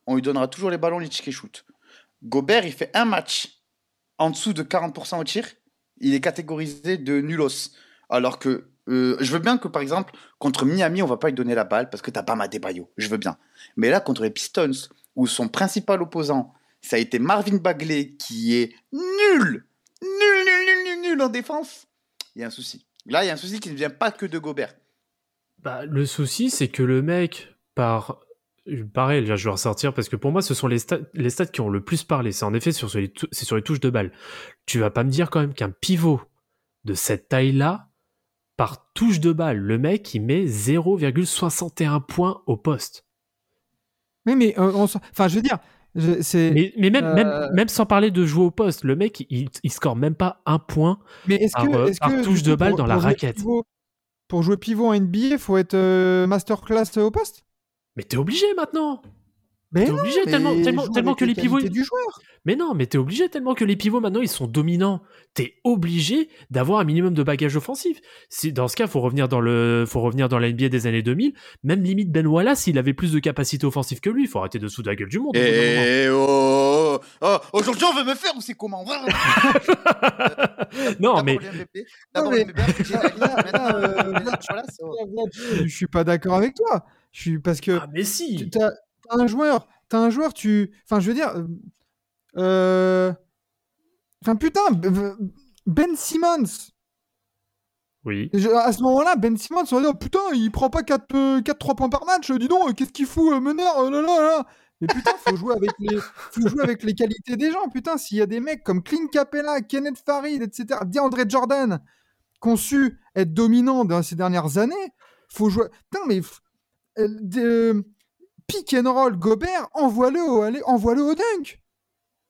on lui donnera toujours les ballons, les tickets shoot. Gobert, il fait un match en dessous de 40% au tir, il est catégorisé de nulos. Alors que euh, je veux bien que, par exemple, contre Miami, on va pas lui donner la balle parce que t'as pas Bayo. Je veux bien. Mais là, contre les Pistons, où son principal opposant, ça a été Marvin Bagley, qui est nul, nul, nul, nul, nul, nul en défense, il y a un souci. Là, il y a un souci qui ne vient pas que de Gobert. Bah, le souci, c'est que le mec, par. Pareil, là, je vais ressortir parce que pour moi, ce sont les stats, les stats qui ont le plus parlé. C'est en effet sur, sur les, touches de balle. Tu vas pas me dire quand même qu'un pivot de cette taille-là, par touche de balle, le mec, il met 0,61 points au poste. Mais mais euh, on s'en- enfin je veux dire, je- c'est Mais, mais même, Euh, même, même sans parler de jouer au poste, le mec, il, il score même pas un point. mais par, que euh, par que touche de balle pour- dans la raquette. pivot- pour jouer pivot en NBA, faut être euh, masterclass au poste? Mais t'es obligé maintenant. Mais T'es non, obligé mais tellement, tellement, que les pivots. du joueur. Mais non, mais t'es obligé tellement que les pivots maintenant ils sont dominants. T'es obligé d'avoir un minimum de bagage offensif. Si dans ce cas, faut revenir dans le, faut revenir dans la NBA des années 2000. Même limite Ben Wallace, il avait plus de capacité offensive que lui. Il faut arrêter de sous la gueule du monde. au bout d'un moment. Et oh, oh, aujourd'hui, on veut me faire ou c'est comment? Non, mais mais- maintenant, euh, c'est- Je suis pas d'accord avec toi. Je suis parce que ah mais si. tu as, un joueur, t'as un joueur, tu, enfin je veux dire, euh, euh, enfin putain, Ben Simmons. Oui. Je- à ce moment-là, Ben Simmons, on va dire putain, il prend pas 4-3 points par match, dis donc, qu'est-ce qu'il fout, euh, meneur, euh, là, là, là. Mais putain, faut jouer avec les, faut jouer avec les qualités des gens. Putain, s'il y a des mecs comme Clint Capella, Kenneth Farid, etc., DeAndre Jordan, qui ont su être dominants dans ces dernières années, faut jouer. Putain, mais euh, de- pick and roll, Gobert, envoie-le au, allez, envoie-le au dunk.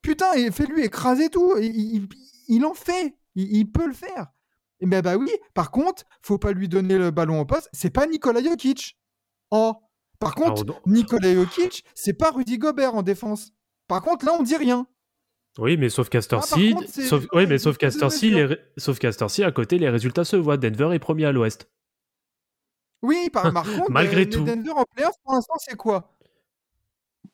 Putain, et fais-lui écraser tout. Il, il- il en fait. Il, il peut le faire. Et ben bah oui. Par contre, faut pas lui donner le ballon au poste. C'est pas Nikola Jokic. Oh. Par contre, Alors. Nikola Jokic, c'est pas Rudy Gobert en défense. Par contre, là, on dit rien. Oui, mais sauf Castor Ah, contre, sauf, oui, mais sauf Castor les sauf Castor à côté, les résultats se voient. Denver est premier à l'Ouest. Oui, par, par contre, Malgré euh, tout. Denver en playoff, pour l'instant, c'est quoi?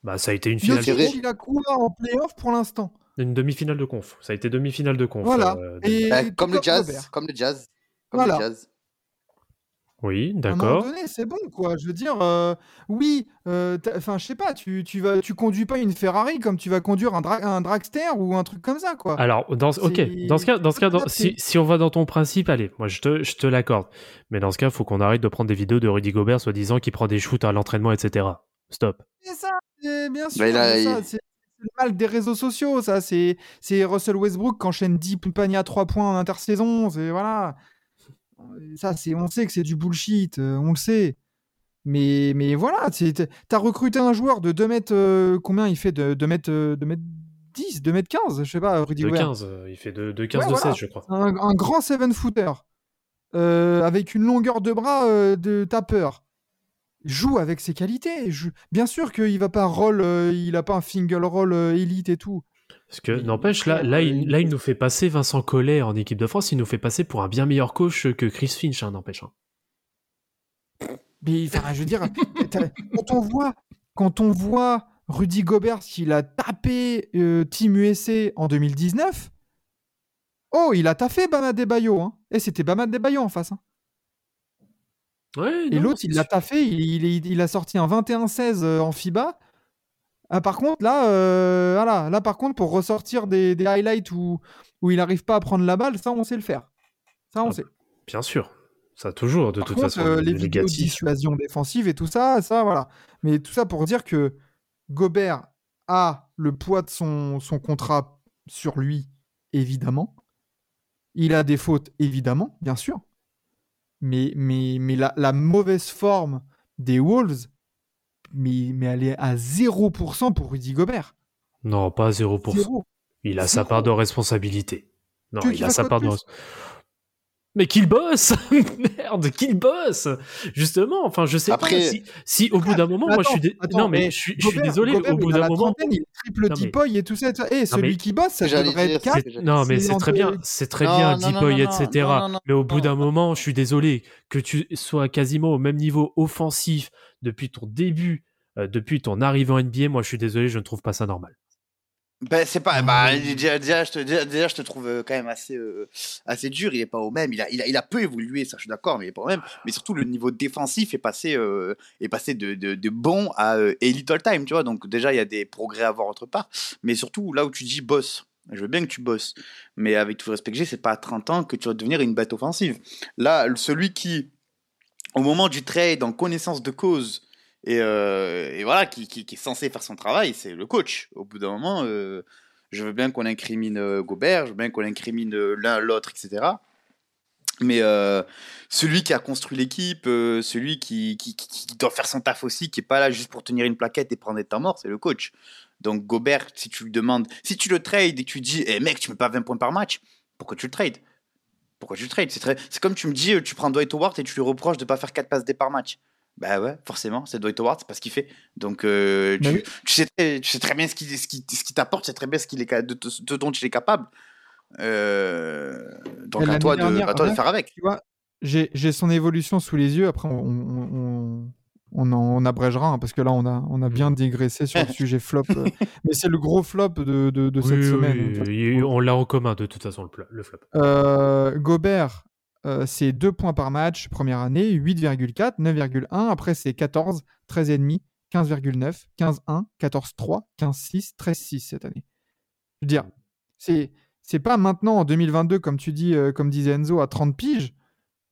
Bah, ça a été une finale. Jokic, il a quoi en playoff pour l'instant une demi-finale de conf. Ça a été demi-finale de conf. Voilà. euh, Et- Bah, comme le jazz, comme le jazz, comme Voilà. le jazz. Oui, À un d'accord. moment donné, c'est bon, quoi. Je veux dire, euh, oui, euh, enfin, je sais pas, tu, tu, vas, tu conduis pas une Ferrari comme tu vas conduire un, dra- un dragster ou un truc comme ça, quoi. Alors, dans, ok, dans ce cas, dans ce cas, dans- si, si on va dans ton principe, allez, moi je te, je te l'accorde. Mais dans ce cas, faut qu'on arrête de prendre des vidéos de Rudy Gobert soi-disant qu'il prend des shoots à l'entraînement, etc. Stop. C'est ça, c'est- bien sûr. Bah, a- c'est le mal des réseaux sociaux, ça. C'est c'est Russell Westbrook qui enchaîne 10 paniers à 3 points en intersaison. C'est voilà. Ça, c'est on sait que c'est du bullshit, euh, on le sait. Mais, mais voilà, tu as recruté un joueur de 2 mètres. euh, combien il fait de 2 mètres, euh, 2 mètres 10, 2 mètres 15, je sais pas, Rudy De Gobert. 15, euh, il fait de, de 15 Ouais, de voilà. 16, je crois. Un, un grand 7-footer. euh, avec une longueur de bras euh, de tapeur. Joue avec ses qualités. joue- Bien sûr qu'il va pas roll, euh, il a pas un finger roll euh, élite et tout. Parce que, n'empêche, là, là, euh, il, il- là, il nous fait passer Vincent Collet en équipe de France, il nous fait passer pour un bien meilleur coach que Chris Finch, hein, n'empêche. hein. Mais enfin, je veux dire, quand on voit, quand on voit Rudy Gobert qu'il a tapé euh, Team USA en 2019, oh, il a taffé Bama Debayo, hein. Et c'était Bama Debayo en face. hein. Ouais, Et l'autre, il l'a taffé, il, il, a sorti un 21-16 euh, en FIBA. Ah, par contre, là, euh, voilà, là, par contre, pour ressortir des, des highlights où, où il n'arrive pas à prendre la balle, ça, on sait le faire. Ça, on Ah, sait. Bien sûr. Ça, toujours, de Par toute contre, façon. euh, le les vidéos de dissuasion défensive et tout ça, ça, voilà. Mais tout ça pour dire que Gobert a le poids de son, son contrat sur lui, évidemment. Il a des fautes, évidemment, bien sûr. Mais, mais, mais la, la mauvaise forme des Wolves, mais, mais elle est à 0% pour Rudy Gobert. Non, pas 0%. Zéro. Il a sa Zéro. part de responsabilité. Non, il qu'il a sa part de de. Mais qu'il bosse Merde, qu'il bosse Justement, enfin, je sais Après- pas si, si au bout d'un moment, moi je suis. dé- Attends, non, mais mais je suis, je suis Gobert- désolé, Gobert, au bout d'un moment. il est triple mais- et tout ça. Et, tout ça. Et celui mais- qui bosse, ça devrait être c'est 4. ce que j'allais Non, mais C'est très bien, c'est très Non, bien, etc. non, non, non, mais au bout d'un moment, je suis désolé que tu sois quasiment au même niveau offensif depuis ton début, euh, depuis ton arrivée en NBA. Moi, je suis désolé, je ne trouve pas ça normal. Ben, c'est pas. Ah, Bah, déjà, déjà, je te, déjà, déjà, je te trouve euh, quand même assez, euh, assez dur. Il est pas au même. Il a, il a, il a peu évolué, ça, je suis d'accord, mais il est pas au même. Mais surtout, le niveau défensif est passé, euh, est passé de, de, de bon à euh, elite all time, tu vois. Donc, déjà, il y a des progrès à voir autre part. Mais surtout, là où tu dis boss, je veux bien que tu bosses. Mais avec tout le respect que j'ai, c'est pas à 30 ans que tu vas devenir une bête offensive. Là, celui qui, au moment du trade, en connaissance de cause, et, euh, et voilà, qui, est censé faire son travail, c'est le coach. Au bout d'un moment, euh, je veux bien qu'on incrimine euh, Gobert, je veux bien qu'on incrimine l'un l'autre, etc. Mais celui qui a construit l'équipe, celui qui, doit faire son taf aussi, qui est pas là juste pour tenir une plaquette et prendre des temps morts, c'est le coach. Donc Gobert, si tu lui demandes, si tu le trades et tu dis, eh mec, tu mets pas 20 points par match, pourquoi tu le trades? Pourquoi tu le trades? C'est comme tu me dis, tu prends Dwight Howard et tu lui reproches de pas faire 4 passes D par match. Bah ouais, forcément, c'est Dwight Howard, c'est pas ce qu'il fait. Donc euh, Mais tu, oui. tu sais très, tu sais très bien ce qu'il ce qui, ce qui t'apporte, c'est très bien ce qu'il est, de, dont il est capable. Euh, donc Et à toi, de, dernière, à toi de faire avec. Tu vois, j'ai j'ai son évolution sous les yeux. Après, on, on, on, on en on abrégera hein, parce que là, on a, on a Mm. bien dégraissé sur le sujet flop. euh, mais c'est le gros flop de, de, de cette Oui, semaine. oui, hein, on l'a en commun de toute façon, le, le flop. Euh, Gobert, euh, c'est 2 points par match première année, 8,4, 9,1. Après, c'est 14, 13,5, 15,9, 15,1, 14,3, 15,6, 13,6 cette année. Je veux dire, c'est c'est pas maintenant en 2022, comme tu dis, euh, comme disait Enzo, à 30 piges.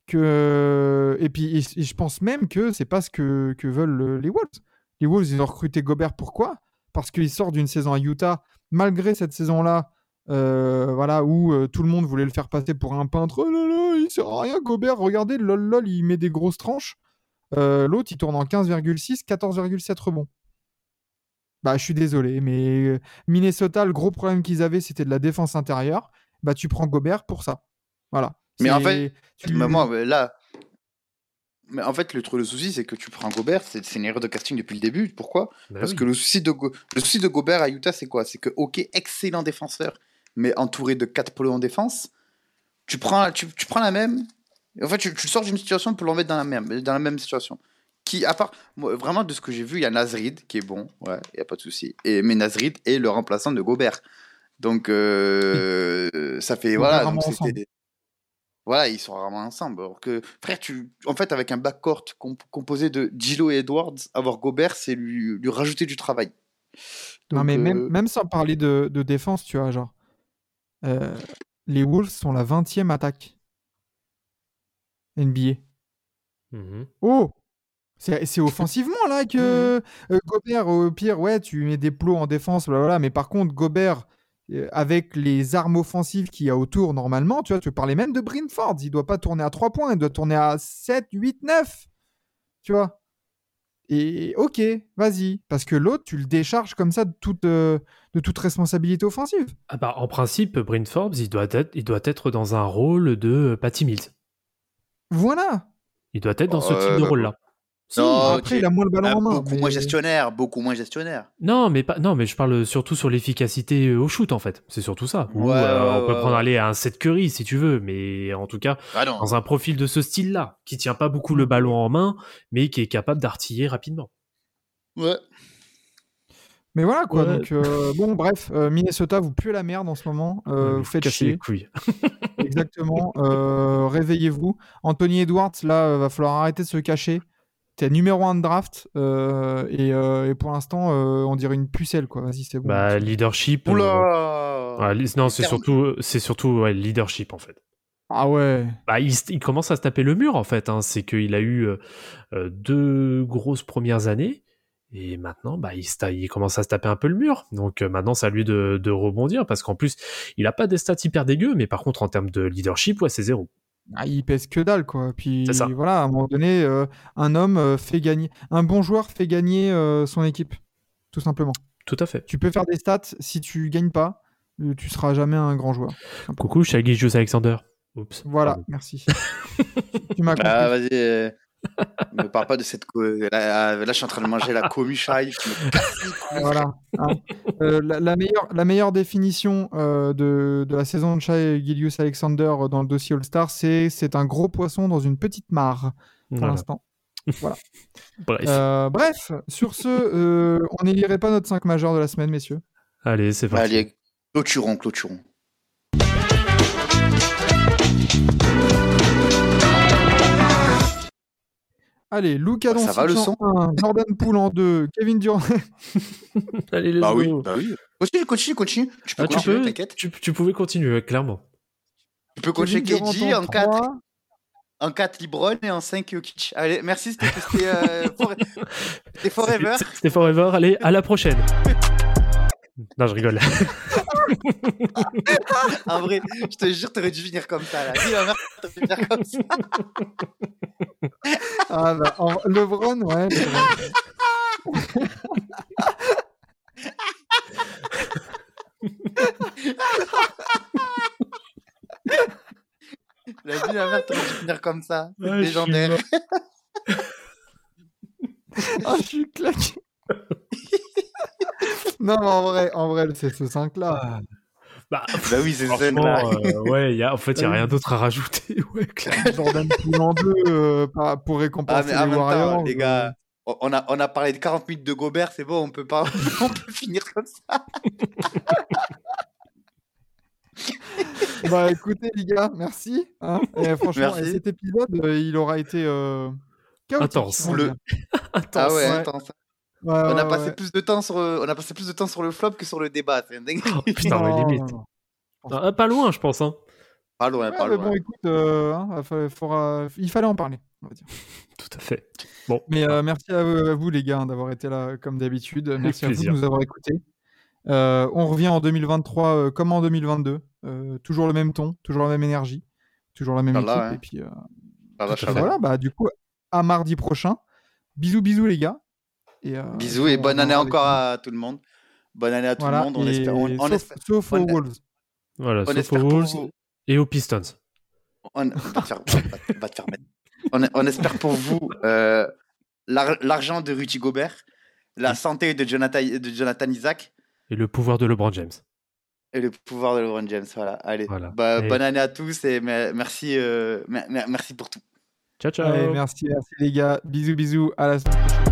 Que... Et puis, et- et je pense même que c'est pas ce que, que veulent euh, les Wolves. Les Wolves, ils ont recruté Gobert pourquoi? Parce qu'il sort d'une saison à Utah, malgré cette saison-là, euh, voilà, où euh, tout le monde voulait le faire passer pour un peintre. Oh là là, il sert à rien, Gobert. Regardez, lol, lol, il met des grosses tranches. Euh, L'autre, il tourne en 15,6, 14,7 rebonds. Bah, je suis désolé, mais euh, Minnesota, le gros problème qu'ils avaient, c'était de la défense intérieure. Bah, tu prends Gobert pour ça. Voilà. Mais en fait, tu- euh, là. Mais en fait, le, truc- le souci, c'est que tu prends Gobert, c'est une erreur de casting depuis le début. Pourquoi? Bah Parce oui. que le souci, de Go- le souci de Gobert à Utah, c'est quoi? C'est que, ok, excellent défenseur, mais entouré de 4 polos en défense, tu prends, tu, tu prends la même. En fait, tu, tu sors d'une situation pour l'en mettre dans la même, dans la même situation. Qui, à part, moi, vraiment, de ce que j'ai vu, il y a Nazrid qui est bon, ouais, il n'y a pas de souci. Et, mais Nazrid est le remplaçant de Gobert. Donc, euh, ça fait. Voilà, donc c'était. Voilà, ils sont rarement ensemble. Alors que, frère, tu, en fait, avec un backcourt comp- composé de Gilo et Edwards, avoir Gobert, c'est lui, lui rajouter du travail. Non, mais euh, même, même sans parler de, de défense, tu vois, genre. Euh, les Wolves sont la 20e attaque NBA. Mhm. Oh C'est c'est offensivement là que euh, Gobert, au pire, ouais, tu mets des plots en défense, voilà, mais par contre, Gobert, euh, avec les armes offensives qu'il y a autour normalement, tu vois, tu parlais même de Brinford, il doit pas tourner à 3 points, il doit tourner à 7, 8, 9. Tu vois Et ok, vas-y. Parce que l'autre, tu le décharges comme ça de toute, euh, de toute responsabilité offensive. Ah bah, en principe, Bryn Forbes, il doit, être, il doit être dans un rôle de Patty Mills. Voilà. Il doit être dans ce Euh, type de rôle-là. Si. non, Après, il a moins le ballon Ah, en main. beaucoup mais- moins gestionnaire, beaucoup moins gestionnaire. Non, mais pas, non, mais je parle surtout sur l'efficacité euh, au shoot, en fait. C'est surtout ça. Ou, Ouais, euh, ouais, on peut ouais, prendre aller à un set Curry si tu veux, mais en tout cas, Ah dans un profil de ce style-là, qui tient pas beaucoup le ballon en main, mais qui est capable d'artiller rapidement. Ouais. Mais voilà quoi. Ouais. Donc euh, bon, bref, euh, Minnesota, vous puez la merde en ce moment. Euh, Ouais, vous faites casser les chier. couilles. Exactement. Euh, Réveillez-vous. Anthony Edwards, là, euh, va falloir arrêter de se cacher. T'es numéro 1 de draft euh, et, euh, et pour l'instant, euh, on dirait une pucelle quoi. Vas-y, c'est bon. Bah, leadership. euh, Oula ouais, li- non, c'est surtout, c'est surtout ouais, leadership en fait. Ah ouais. Bah, il, commence à se taper le mur en fait. hein. C'est qu'il a eu deux grosses premières années et maintenant, bah, il, commence à se taper un peu le mur. Donc euh, maintenant, c'est à lui de, de rebondir parce qu'en plus, il a pas des stats hyper dégueux, mais par contre, en termes de leadership, ouais, c'est zéro. Ah, il pèse que dalle quoi. Puis ça. voilà, à un moment donné, euh, un homme euh, fait gagner, un bon joueur fait gagner euh, son équipe, tout simplement. Tout à fait. Tu peux faire des stats, si tu gagnes pas, tu seras jamais un grand joueur. Coucou, Shaggy Jus Alexander. Oups. Voilà, Pardon. merci. tu m'as compris. Ah, vas-y. Me parle pas de cette. Là, là, je suis en train de manger la comuchaille. Voilà. hein. Euh, la, la meilleure, la meilleure définition euh, de, de la saison de Shai Gilius Alexander euh, dans le dossier All-Star, c'est c'est un gros poisson dans une petite mare pour Voilà. l'instant. Bref. Euh, bref, sur ce, euh, on n'élirait pas notre 5 majeur de la semaine, messieurs. Allez, c'est parti. Allez, clôturons, clôturons. Allez, Luca Ça va, le son en 1, Jordan Poole en 2, Kevin Durant. Allez, let's Bah oui, bah oui. Continue, continue, continue. Tu peux Ah, tu continuer, peux, t'inquiète. tu, tu pouvais continuer, clairement. Tu peux continuer KG en 4, 3. en 4 Libron et en 5 Jokic. Allez, merci, c'était euh, for- c'était Forever. C'était- C'était Forever. Allez, à la prochaine. non, je rigole. En vrai, je te jure, t'aurais dû finir comme ça. Là. Dis la merde, t'aurais dû finir comme ça. Ah, bah, en- LeBron, ouais. LeBron. La vie, la merde, t'aurais dû finir comme ça. Ouais, légendaire. Ah, je suis claqué. non, mais en vrai, en vrai, c'est ce 5-là. Bah, Bah oui, c'est ça. franchement, là. euh, ouais, y a, en fait, il n'y a Ah oui. rien d'autre à rajouter. Ouais. Jordan Poole en 2 euh, pour Ah, récompenser mais en les même Warriors. temps, les gars, on on a, on a parlé de 40 minutes de Gobert, c'est bon, on peut, pas, on peut finir comme ça. euh, Bah écoutez, les gars, merci. hein. Et franchement, Merci. cet épisode, euh, il aura été euh, chaotique, Intense. Le- dire. Ah ouais, ouais. intense. Ouais, On a ouais, passé ouais. plus de temps sur, euh, on a passé plus de temps sur le flop que sur le débat. C'est. Oh, putain, mais Non, limite. non, non. Ah, pas loin, je pense. Hein. Pas loin, Ouais, pas loin. bon, écoute, euh, hein, faudra- il fallait en parler, on va dire. Tout à fait. Bon, Mais euh, merci à, vous- à vous, les gars, hein, d'avoir été là comme d'habitude. Merci à vous de nous avoir écoutés. Euh, on revient en 2023 euh, comme en 2022. Euh, toujours le même ton, toujours la même énergie, toujours la même équipe. ouais. Et puis euh, voilà, bah, du coup, à mardi prochain. Bisous, bisous, les gars. Et, euh, Bisous et on bonne année encore à tout le monde. Bonne année à tout Voilà, le monde. On espère, on, on sauf, espère, sauf on- aux Wolves. voilà, on sauf aux pour Wolves vous. et aux Pistons. On, va te faire, va, va- va te faire mettre. On, espère pour vous euh, l'ar- l'argent de Rudy Gobert, la santé de Jonathan, de Jonathan Isaac Et le pouvoir de LeBron James. et le pouvoir de LeBron James. Voilà, allez. Voilà. Bah, Et- Bonne année à tous et me- merci, euh, me- me- merci pour tout. Ciao, ciao. Allez, merci, merci les gars. Bisous, bisous. À la semaine prochaine.